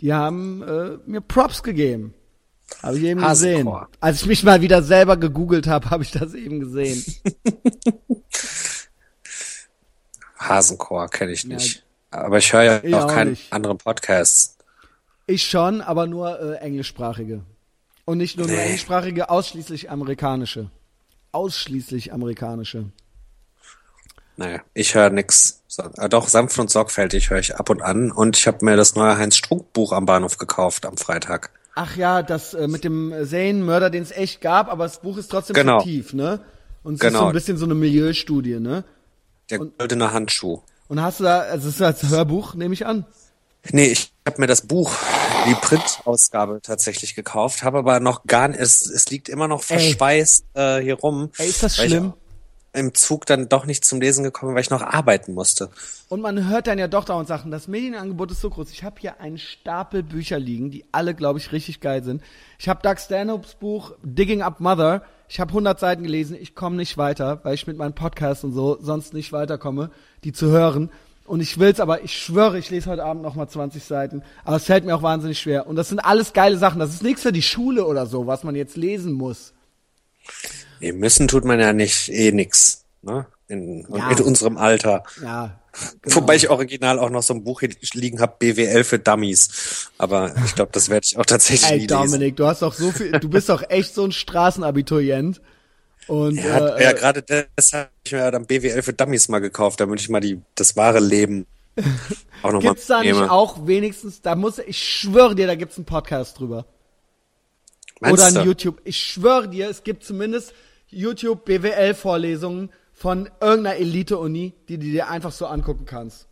Die haben äh, mir Props gegeben. Habe ich eben gesehen. Hasenchor. Als ich mich mal wieder selber gegoogelt habe, habe ich das eben gesehen. Hasenchor kenne ich nicht. Aber ich höre ja auch auch keinen nicht. anderen Podcasts. Ich schon, aber nur äh, englischsprachige. Und nicht nur, nur Nee. englischsprachige, ausschließlich amerikanische. Ausschließlich amerikanische. Naja, ich höre nix. Äh, doch, sanft und sorgfältig höre ich ab und an. Und ich habe mir das neue Heinz-Strunk-Buch am Bahnhof gekauft am Freitag. Ach ja, das äh, mit dem Serienmörder, den es echt gab, aber das Buch ist trotzdem Genau. fiktiv, ne? Und es ist so Genau. ein bisschen so eine Milieustudie, ne? Der goldene Handschuh. Und hast du da, also es ist als Hörbuch, nehme ich an. Nee, ich habe mir das Buch, die Printausgabe tatsächlich gekauft, habe aber noch gar nicht, es, es liegt immer noch verschweißt äh, hier rum. Ey, ist das schlimm? Im Zug dann doch nicht zum Lesen gekommen, weil ich noch arbeiten musste. Und man hört dann ja doch dauernd Sachen. Das Medienangebot ist so groß. Ich habe hier einen Stapel Bücher liegen, die alle, glaube ich, richtig geil sind. Ich habe Doug Stanhopes Buch Digging Up Mother. Ich habe 100 Seiten gelesen. Ich komme nicht weiter, weil ich mit meinem Podcast und so sonst nicht weiterkomme, die zu hören. Und ich will's, aber ich schwöre, ich lese heute Abend noch mal 20 Seiten. Aber es fällt mir auch wahnsinnig schwer. Und das sind alles geile Sachen. Das ist nichts für die Schule oder so, was man jetzt lesen muss. Nee, müssen tut man ja nicht eh nix. Ne? In, Ja. in unserem Alter. Ja. genau. Wobei ich original auch noch so ein Buch liegen habe, BWL für Dummies. Aber ich glaube, das werde ich auch tatsächlich Ey, nie lesen. Dominik, du hast doch so viel, du bist doch echt so ein Straßenabiturient. Und Ja, äh, ja gerade deshalb habe ich mir ja dann BWL für Dummies mal gekauft, damit ich mal die, das wahre Leben auch noch gibt's da nicht auch wenigstens, da muss, ich schwöre dir, da gibt's einen Podcast drüber. Meinst Oder ein? YouTube. Ich schwöre dir, es gibt zumindest YouTube BWL-Vorlesungen von irgendeiner Elite-Uni, die du dir einfach so angucken kannst.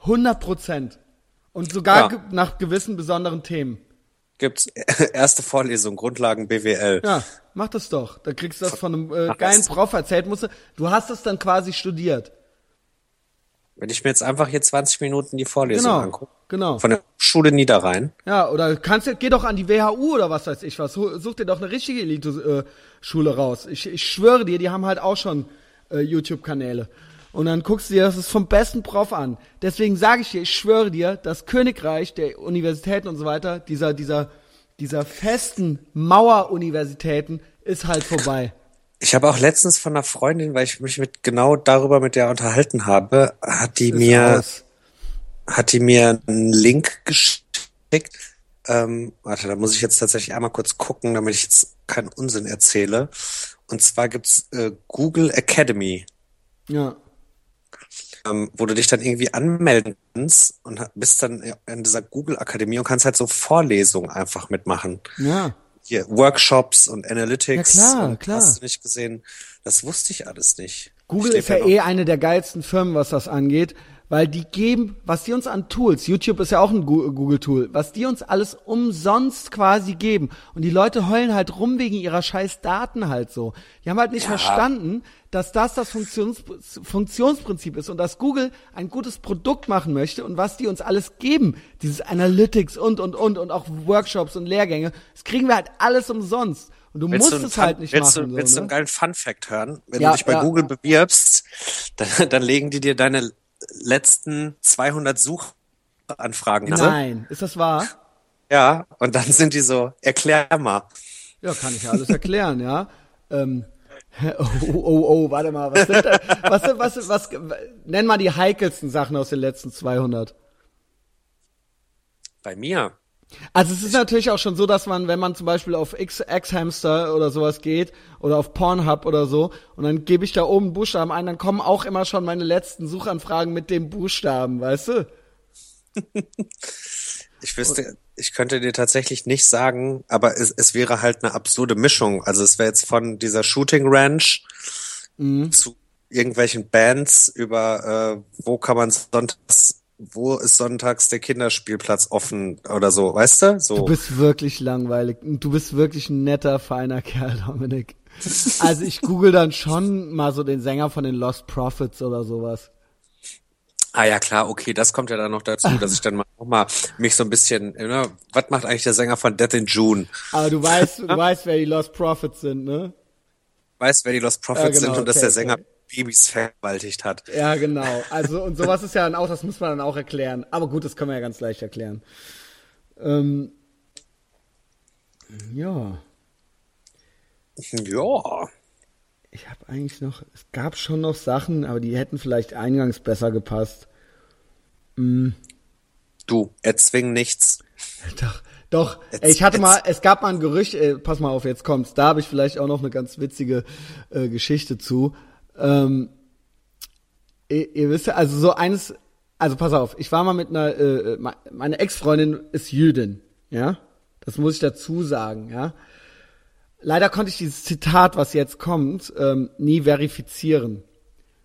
100 Prozent. Und sogar Ja. nach gewissen besonderen Themen. Gibt's erste Vorlesung, Grundlagen BWL. Ja, mach das doch. Da kriegst du das von einem äh, geilen Prof erzählt. Musst du, du hast das dann quasi studiert. Wenn ich mir jetzt einfach hier 20 Minuten die Vorlesung Genau, angucke. genau. Von der Schule Niederrhein. Ja, oder kannst du, geh doch an die WHU oder was weiß ich was. Such dir doch eine richtige Elite-Schule raus. Ich, ich schwöre dir, die haben halt auch schon äh, YouTube-Kanäle. Und dann guckst du dir das vom besten Prof an. Deswegen sage ich dir, ich schwöre dir, das Königreich der Universitäten und so weiter, dieser, dieser, dieser festen Maueruniversitäten ist halt vorbei. Ich habe auch letztens von einer Freundin, weil ich mich mit genau darüber mit der unterhalten habe, hat die mir aus. hat die mir einen Link geschickt. Ähm, warte, da muss ich jetzt tatsächlich einmal kurz gucken, damit ich jetzt keinen Unsinn erzähle. Und zwar gibt's äh, Google Academy, Ja. Ähm, wo du dich dann irgendwie anmelden kannst und bist dann in dieser Google Akademie und kannst halt so Vorlesungen einfach mitmachen. Ja. Hier Workshops und Analytics. Ja, klar, klar. Hast du nicht gesehen? Das wusste ich alles nicht. Google ist ja eh eine der geilsten Firmen, was das angeht, weil die geben, was die uns an Tools, YouTube ist ja auch ein Google-Tool, was die uns alles umsonst quasi geben. Und die Leute heulen halt rum wegen ihrer scheiß Daten halt so. Die haben halt nicht verstanden, dass das das Funktions Funktionsprinzip ist und dass Google ein gutes Produkt machen möchte und was die uns alles geben, dieses Analytics und, und, und, und auch Workshops und Lehrgänge, das kriegen wir halt alles umsonst. Und du Willst musst du es halt nicht willst machen. Du, willst so, du ne? einen geilen Fun-Fact hören? Wenn Ja, du dich bei ja. Google bewirbst, dann, dann legen die dir deine letzten 200 Suchanfragen. ne? Nein, ist das wahr? Ja, und dann sind die so, erklär mal. Ja, kann ich ja alles erklären, ja. Ähm, oh, oh, oh, warte mal, was sind da, was, was, was, was, nenn mal die heikelsten Sachen aus den letzten 200. Bei mir. Also es ist natürlich auch schon so, dass man, wenn man zum Beispiel auf X, X-Hamster oder sowas geht oder auf Pornhub oder so und dann gebe ich da oben Buchstaben ein, dann kommen auch immer schon meine letzten Suchanfragen mit dem Buchstaben, weißt du? Ich wüsste, ich könnte dir tatsächlich nicht sagen, aber es, es wäre halt eine absurde Mischung. Also es wäre jetzt von dieser Shooting Ranch Mhm. zu irgendwelchen Bands über äh, wo kann man sonntags, wo ist sonntags der Kinderspielplatz offen oder so, weißt du? So. Du bist wirklich langweilig. Du bist wirklich ein netter, feiner Kerl, Dominik. Also ich google dann schon mal so den Sänger von den Lost Prophets oder sowas. Ah ja, klar, okay, das kommt ja dann noch dazu, dass ich dann mal noch mal mich so ein bisschen, ne, was macht eigentlich der Sänger von Death in June? Aber du weißt, du weißt, wer die Lost Prophets sind, ne? Weißt, wer die Lost Prophets Ja, genau, sind und dass okay, der Sänger okay. Babys vergewaltigt hat. Ja, genau. Also und sowas ist ja dann auch, das muss man dann auch erklären. Aber gut, das können wir ja ganz leicht erklären. Ähm, ja, Ja. ich habe eigentlich noch, es gab schon noch Sachen, aber die hätten vielleicht eingangs besser gepasst. Du, erzwing nichts. Doch, doch. Ey, ich hatte mal, es gab mal ein Gerücht, ey, pass mal auf, jetzt kommt's. Da habe ich vielleicht auch noch eine ganz witzige äh, Geschichte zu. Ähm, ihr, ihr wisst ja, also so eines, also pass auf, ich war mal mit einer, äh, me- meine Ex-Freundin ist Jüdin, ja? Das muss ich dazu sagen, ja? Leider konnte ich dieses Zitat, was jetzt kommt, ähm, nie verifizieren.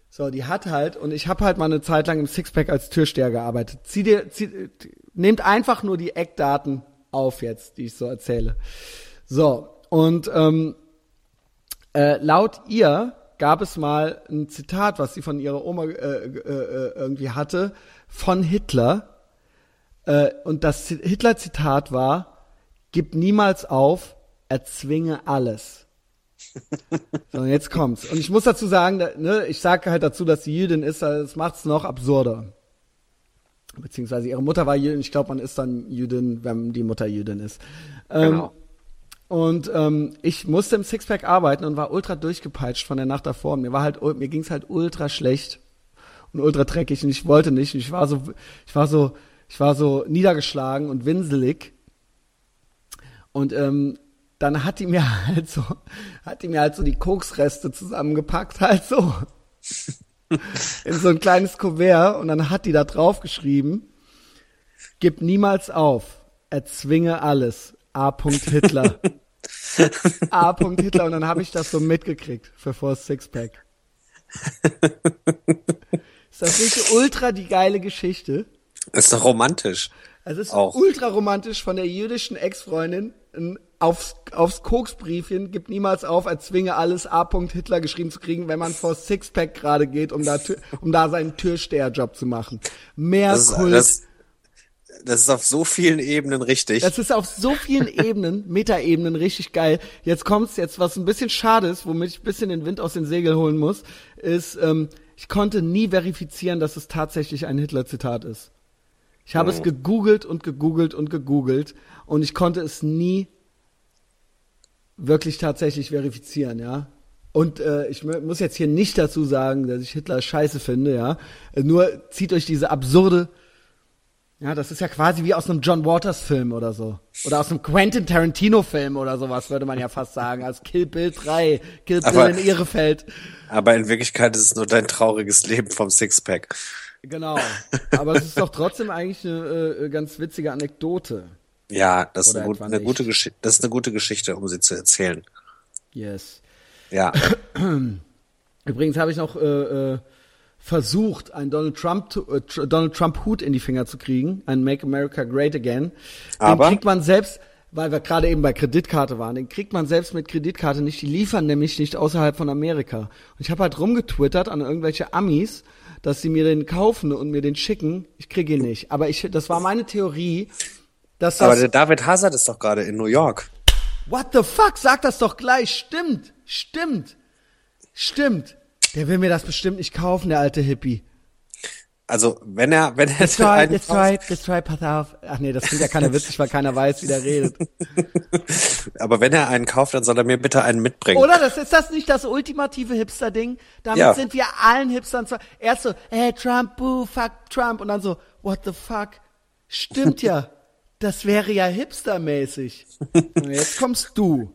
So, die hat halt, und ich habe halt mal eine Zeit lang im Sixpack als Türsteher gearbeitet. Zieh dir, zieh, nehmt einfach nur die Eckdaten auf jetzt, die ich so erzähle. So, und ähm, äh, laut ihr gab es mal ein Zitat, was sie von ihrer Oma äh, äh, äh, irgendwie hatte, von Hitler. Äh, und das Zi- Hitler-Zitat war, gib niemals auf, erzwinge alles. So, und jetzt kommt's. Und ich muss dazu sagen, ne, ich sage halt dazu, dass sie Jüdin ist, also das macht's noch absurder. Beziehungsweise ihre Mutter war Jüdin, ich glaube, man ist dann Jüdin, wenn die Mutter Jüdin ist. Ähm, Genau. Und ähm, ich musste im Sixpack arbeiten und war ultra durchgepeitscht von der Nacht davor. Mir war halt, mir ging's halt ultra schlecht und ultra dreckig und ich wollte nicht. Und ich war so, ich war so, ich war so niedergeschlagen und winselig. Und ähm, dann hat die mir halt so, hat die mir halt so die Koksreste zusammengepackt, halt so. In so ein kleines Kuvert und dann hat die da drauf geschrieben, gib niemals auf, erzwinge alles. A. Hitler. A. Hitler und dann habe ich das so mitgekriegt für Force Sixpack. Ist das nicht ultra die geile Geschichte? Das ist doch romantisch. Es ist Auch. ultra romantisch von der jüdischen Ex-Freundin aufs, aufs Koksbriefchen, gibt niemals auf, erzwinge alles A. Hitler geschrieben zu kriegen, wenn man vor Sixpack gerade geht, um da, um da seinen Türsteherjob zu machen. Mehr Das ist, Kult. das, das ist auf so vielen Ebenen richtig. Das ist auf so vielen Ebenen, Metaebenen richtig geil. Jetzt kommt's jetzt, was ein bisschen schade ist, womit ich ein bisschen den Wind aus den Segeln holen muss, ist, ähm, ich konnte nie verifizieren, dass es tatsächlich ein Hitler-Zitat ist. Ich habe es gegoogelt und gegoogelt und gegoogelt und ich konnte es nie wirklich tatsächlich verifizieren, ja. Und äh, ich mu- muss jetzt hier nicht dazu sagen, dass ich Hitler scheiße finde, ja. Nur zieht euch diese absurde ja, das ist ja quasi wie aus einem John Waters Film oder so. Oder aus einem Quentin Tarantino Film oder sowas, würde man ja fast sagen. Als Kill Bill 3, Kill Bill Aber- in Ehrefeld. Aber in Wirklichkeit ist es nur dein trauriges Leben vom Sixpack. Genau. Aber es ist doch trotzdem eigentlich eine äh, ganz witzige Anekdote. Ja, das ist eine, gut, eine gute Geschichte. Das ist eine gute Geschichte, um sie zu erzählen. Yes. Ja, Übrigens habe ich noch äh, äh, versucht, einen Donald Trump äh, Donald Trump Hut in die Finger zu kriegen, einen Make America Great Again. Den Aber? kriegt man selbst, weil wir gerade eben bei Kreditkarte waren, den kriegt man selbst mit Kreditkarte nicht. Die liefern nämlich nicht außerhalb von Amerika. Und ich habe halt rumgetwittert an irgendwelche Amis, dass sie mir den kaufen und mir den schicken. Ich kriege ihn nicht. Aber ich, das war meine Theorie, dass das aber der David Hazard ist doch gerade in New York. What the fuck? Sag das doch gleich. Stimmt. Stimmt. Stimmt. Der will mir das bestimmt nicht kaufen, der alte Hippie. Also, wenn er, wenn er That's right, einen that's kauft- right, that's right, pass auf. Ach nee, das findet ja keiner witzig, weil keiner weiß, wie der redet. aber wenn er einen kauft, dann soll er mir bitte einen mitbringen. Oder? Das ist das nicht das ultimative Hipster-Ding? Damit Ja. sind wir allen Hipstern zwar, erst so, hey, Trump, boo, fuck Trump, und dann so, what the fuck? Stimmt ja. Das wäre ja hipstermäßig. Jetzt kommst du.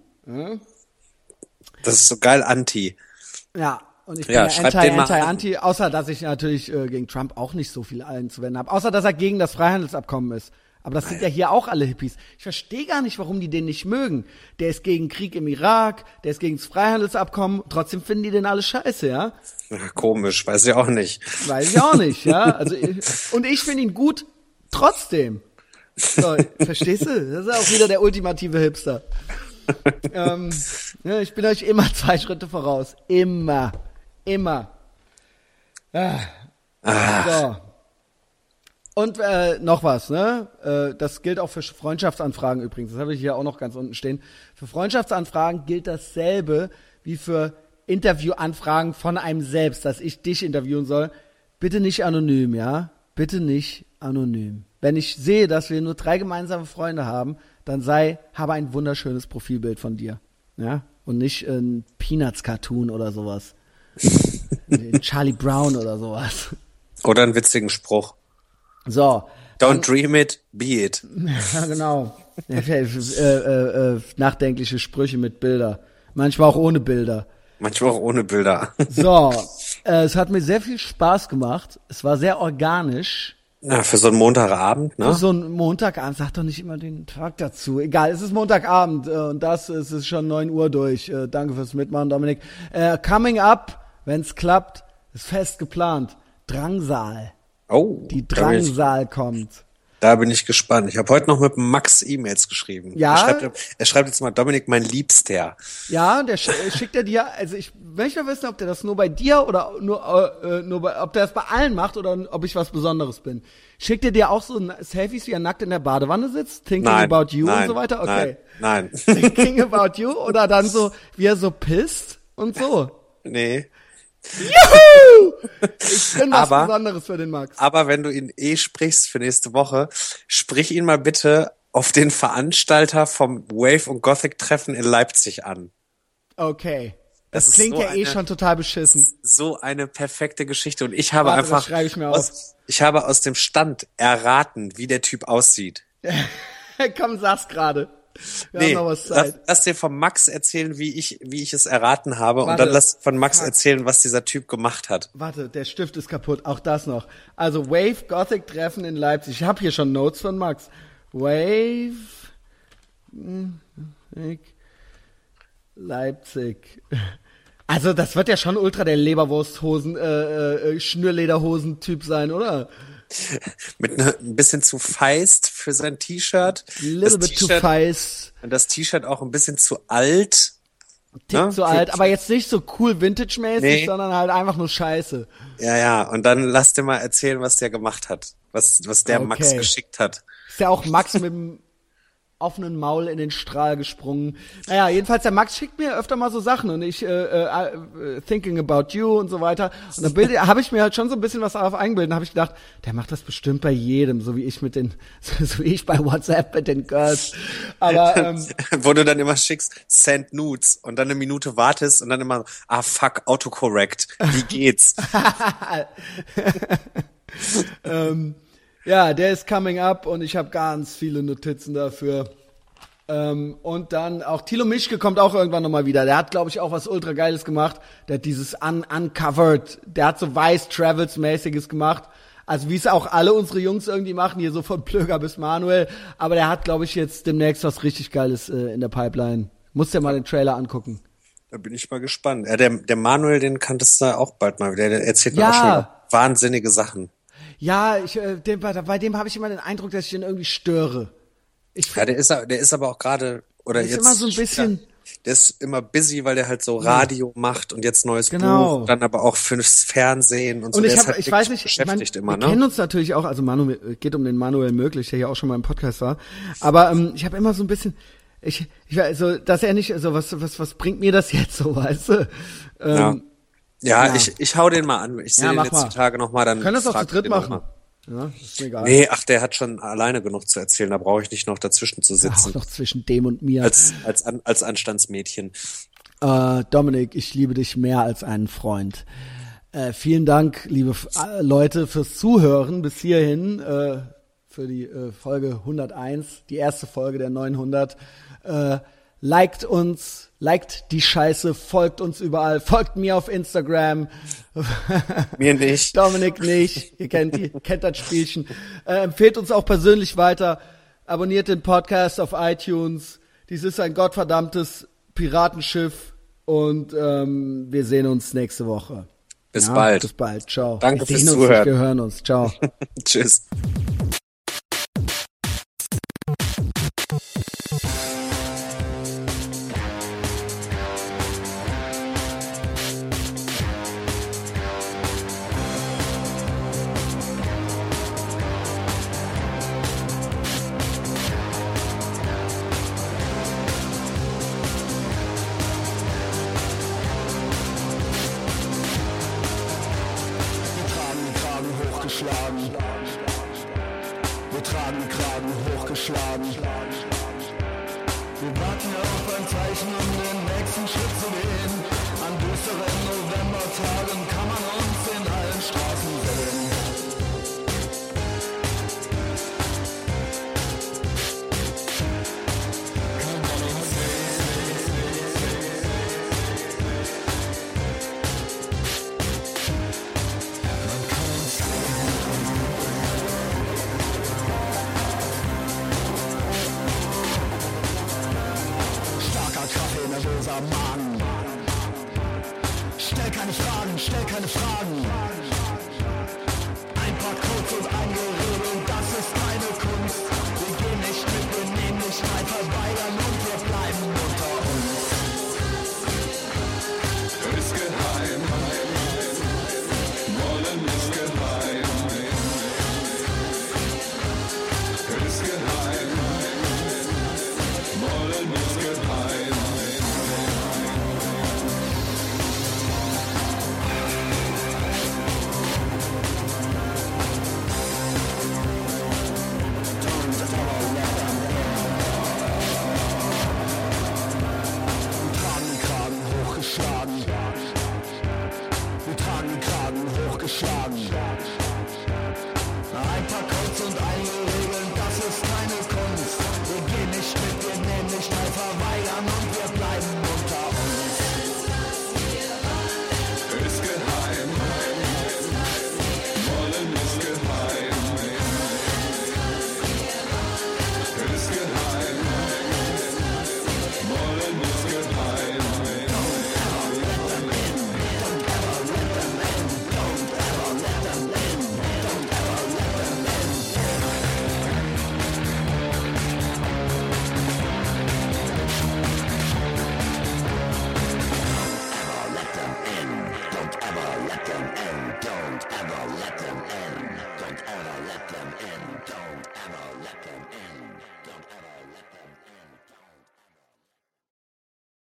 Das ist so geil anti. Ja, und ich bin Ja, ja, anti, anti, an. anti, außer dass ich natürlich äh, gegen Trump auch nicht so viel einzuwenden habe. Außer dass er gegen das Freihandelsabkommen ist. Aber das sind ja hier auch alle Hippies. Ich verstehe gar nicht, warum die den nicht mögen. Der ist gegen Krieg im Irak, der ist gegen das Freihandelsabkommen, trotzdem finden die den alle scheiße, ja? Ja, komisch, weiß ich auch nicht. Weiß ich auch nicht, ja? Also, und ich finde ihn gut trotzdem. So, verstehst du? Das ist auch wieder der ultimative Hipster. ähm, ja, ich bin euch immer zwei Schritte voraus. Immer. Immer. Ah. So. Und äh, noch was, ne? Äh, das gilt auch für Freundschaftsanfragen übrigens. Das habe ich hier auch noch ganz unten stehen. Für Freundschaftsanfragen gilt dasselbe wie für Interviewanfragen von einem selbst, dass ich dich interviewen soll. Bitte nicht anonym, ja? Bitte nicht anonym. Wenn ich sehe, dass wir nur drei gemeinsame Freunde haben, dann sei, habe ein wunderschönes Profilbild von dir. Ja? Und nicht ein Peanuts-Cartoon oder sowas. Ein Charlie Brown oder sowas. Oder einen witzigen Spruch. So. Don't dream it, be it. Ja, genau. Äh, äh, äh, nachdenkliche Sprüche mit Bilder. Manchmal auch ohne Bilder. Manchmal auch ohne Bilder. So, äh, es hat mir sehr viel Spaß gemacht. Es war sehr organisch. Ja, für so einen Montagabend, ne? So ein Montagabend, sag doch nicht immer den Tag dazu. Egal, es ist Montagabend äh, und das es ist schon 9 Uhr durch. Äh, danke fürs Mitmachen, Dominik. Äh, coming up, wenn's klappt, ist fest geplant. Drangsal. Oh, Die bin ich, Drangsal kommt. da bin ich gespannt. Ich habe heute noch mit Max E-Mails geschrieben. Ja? Er schreibt, er schreibt jetzt mal, Dominik, mein Liebster. Ja, der sch äh, schickt er dir, also ich möchte wissen, ob der das nur bei dir oder nur, äh, nur bei, ob der das bei allen macht oder ob ich was Besonderes bin. Schickt er dir auch so Selfies, wie er nackt in der Badewanne sitzt, thinking Nein, about you nein, und so weiter? Okay. Nein, nein. Thinking about you oder dann so, wie er so pisst und so. nee. Juhu! Ich bin was Aber- Besonderes für den Max. Aber wenn du ihn eh sprichst für nächste Woche, sprich ihn mal bitte auf den Veranstalter vom Wave und Gothic Treffen in Leipzig an. Okay. Das, Das klingt so ja eh eine- schon total beschissen. So eine perfekte Geschichte und ich habe Warte, einfach ich mir aus, ich habe aus dem Stand erraten, wie der Typ aussieht. Komm, sag's gerade. Wir Nee, lass, lass dir von Max erzählen, wie ich, wie ich es erraten habe und Warte. dann lass von Max Fuck. erzählen, was dieser Typ gemacht hat. Warte, der Stift ist kaputt. Auch das noch. Also Wave Gothic Treffen in Leipzig. Ich habe hier schon Notes von Max. Wave Leipzig. Also das wird ja schon ultra der Leberwursthosen, äh, äh, Schnürlederhosen-Typ sein, oder? mit ne, ein bisschen zu feist für sein T-Shirt. Little Das bit too feist. Und das T-Shirt auch ein bisschen zu alt. Tick Ne? zu alt, aber jetzt nicht so cool Vintage-mäßig, Nee. sondern halt einfach nur scheiße. Ja, ja. Und dann lass dir mal erzählen, was der gemacht hat. Was, was der Okay. Max geschickt hat. Ist ja auch Max mit dem offenen Maul in den Strahl gesprungen. Naja, jedenfalls der Max schickt mir öfter mal so Sachen und ich äh, äh, äh, thinking about you und so weiter. Und dann habe ich mir halt schon so ein bisschen was darauf eingebildet. Habe ich gedacht, der macht das bestimmt bei jedem, so wie ich mit den, so wie ich bei WhatsApp mit den Girls. Aber ähm, Wo du dann immer schickst, send nudes und dann eine Minute wartest und dann immer, ah fuck, autocorrect. Wie geht's? Ja, der ist coming up und ich habe ganz viele Notizen dafür. Ähm, und dann auch Thilo Mischke kommt auch irgendwann nochmal wieder. Der hat, glaube ich, auch was ultra geiles gemacht. Der hat dieses Un Uncovered, der hat so weiß Travels-mäßiges gemacht. Also wie es auch alle unsere Jungs irgendwie machen, hier so von Plöger bis Manuel. Aber der hat, glaube ich, jetzt demnächst was richtig Geiles äh, in der Pipeline. Muss dir mal den Trailer angucken. Da bin ich mal gespannt. Ja, der, der Manuel, den kanntest du auch bald mal wieder. Der erzählt mir Ja. auch schon wahnsinnige Sachen. Ja, ich, äh, dem, bei, dem habe ich immer den Eindruck, dass ich den irgendwie störe. Ich, Ja, der ist, der ist aber auch gerade, oder Der ist jetzt. immer so ein bisschen- Ja, der ist immer busy, weil der halt so Radio macht und jetzt neues Genau. Buch, dann aber auch fürs Fernsehen und so. Und ich, ist hab, halt ich weiß nicht, ich mein, beschäftigt immer, wir kennen ne? uns natürlich auch, also Manuel, geht um den Manuel Möglich, der ja auch schon mal im Podcast war. Aber ähm, ich habe immer so ein bisschen, ich, ich weiß, so, dass er nicht, so was, was, was bringt mir das jetzt so, weißt du? Ähm, Ja, Ja. ich, ich hau den mal an. Ich sehe Ja, den jetzt mal. die Tage noch mal, dann können das auch zu dritt machen. Ja, ist mir egal. Nee, ach, der hat schon alleine genug zu erzählen, da brauche ich nicht noch dazwischen zu sitzen. noch zwischen dem und mir. Als, als, an, als Anstandsmädchen. Äh, Dominik, ich liebe dich mehr als einen Freund. Äh, vielen Dank, liebe F- äh, Leute, fürs Zuhören bis hierhin, äh, für die äh, Folge 101, die erste Folge der 900. Äh, liked uns, liked die Scheiße, folgt uns überall, folgt mir auf Instagram. Mir nicht. Dominik nicht. Ihr kennt, die, kennt das Spielchen. Äh, empfehlt uns auch persönlich weiter. Abonniert den Podcast auf iTunes. Dies ist ein gottverdammtes Piratenschiff. Und ähm, wir sehen uns nächste Woche. Bis Ja, bald. Bis bald. Ciao. Danke wir fürs Zuhören. Nicht, wir hören uns. Ciao. Tschüss.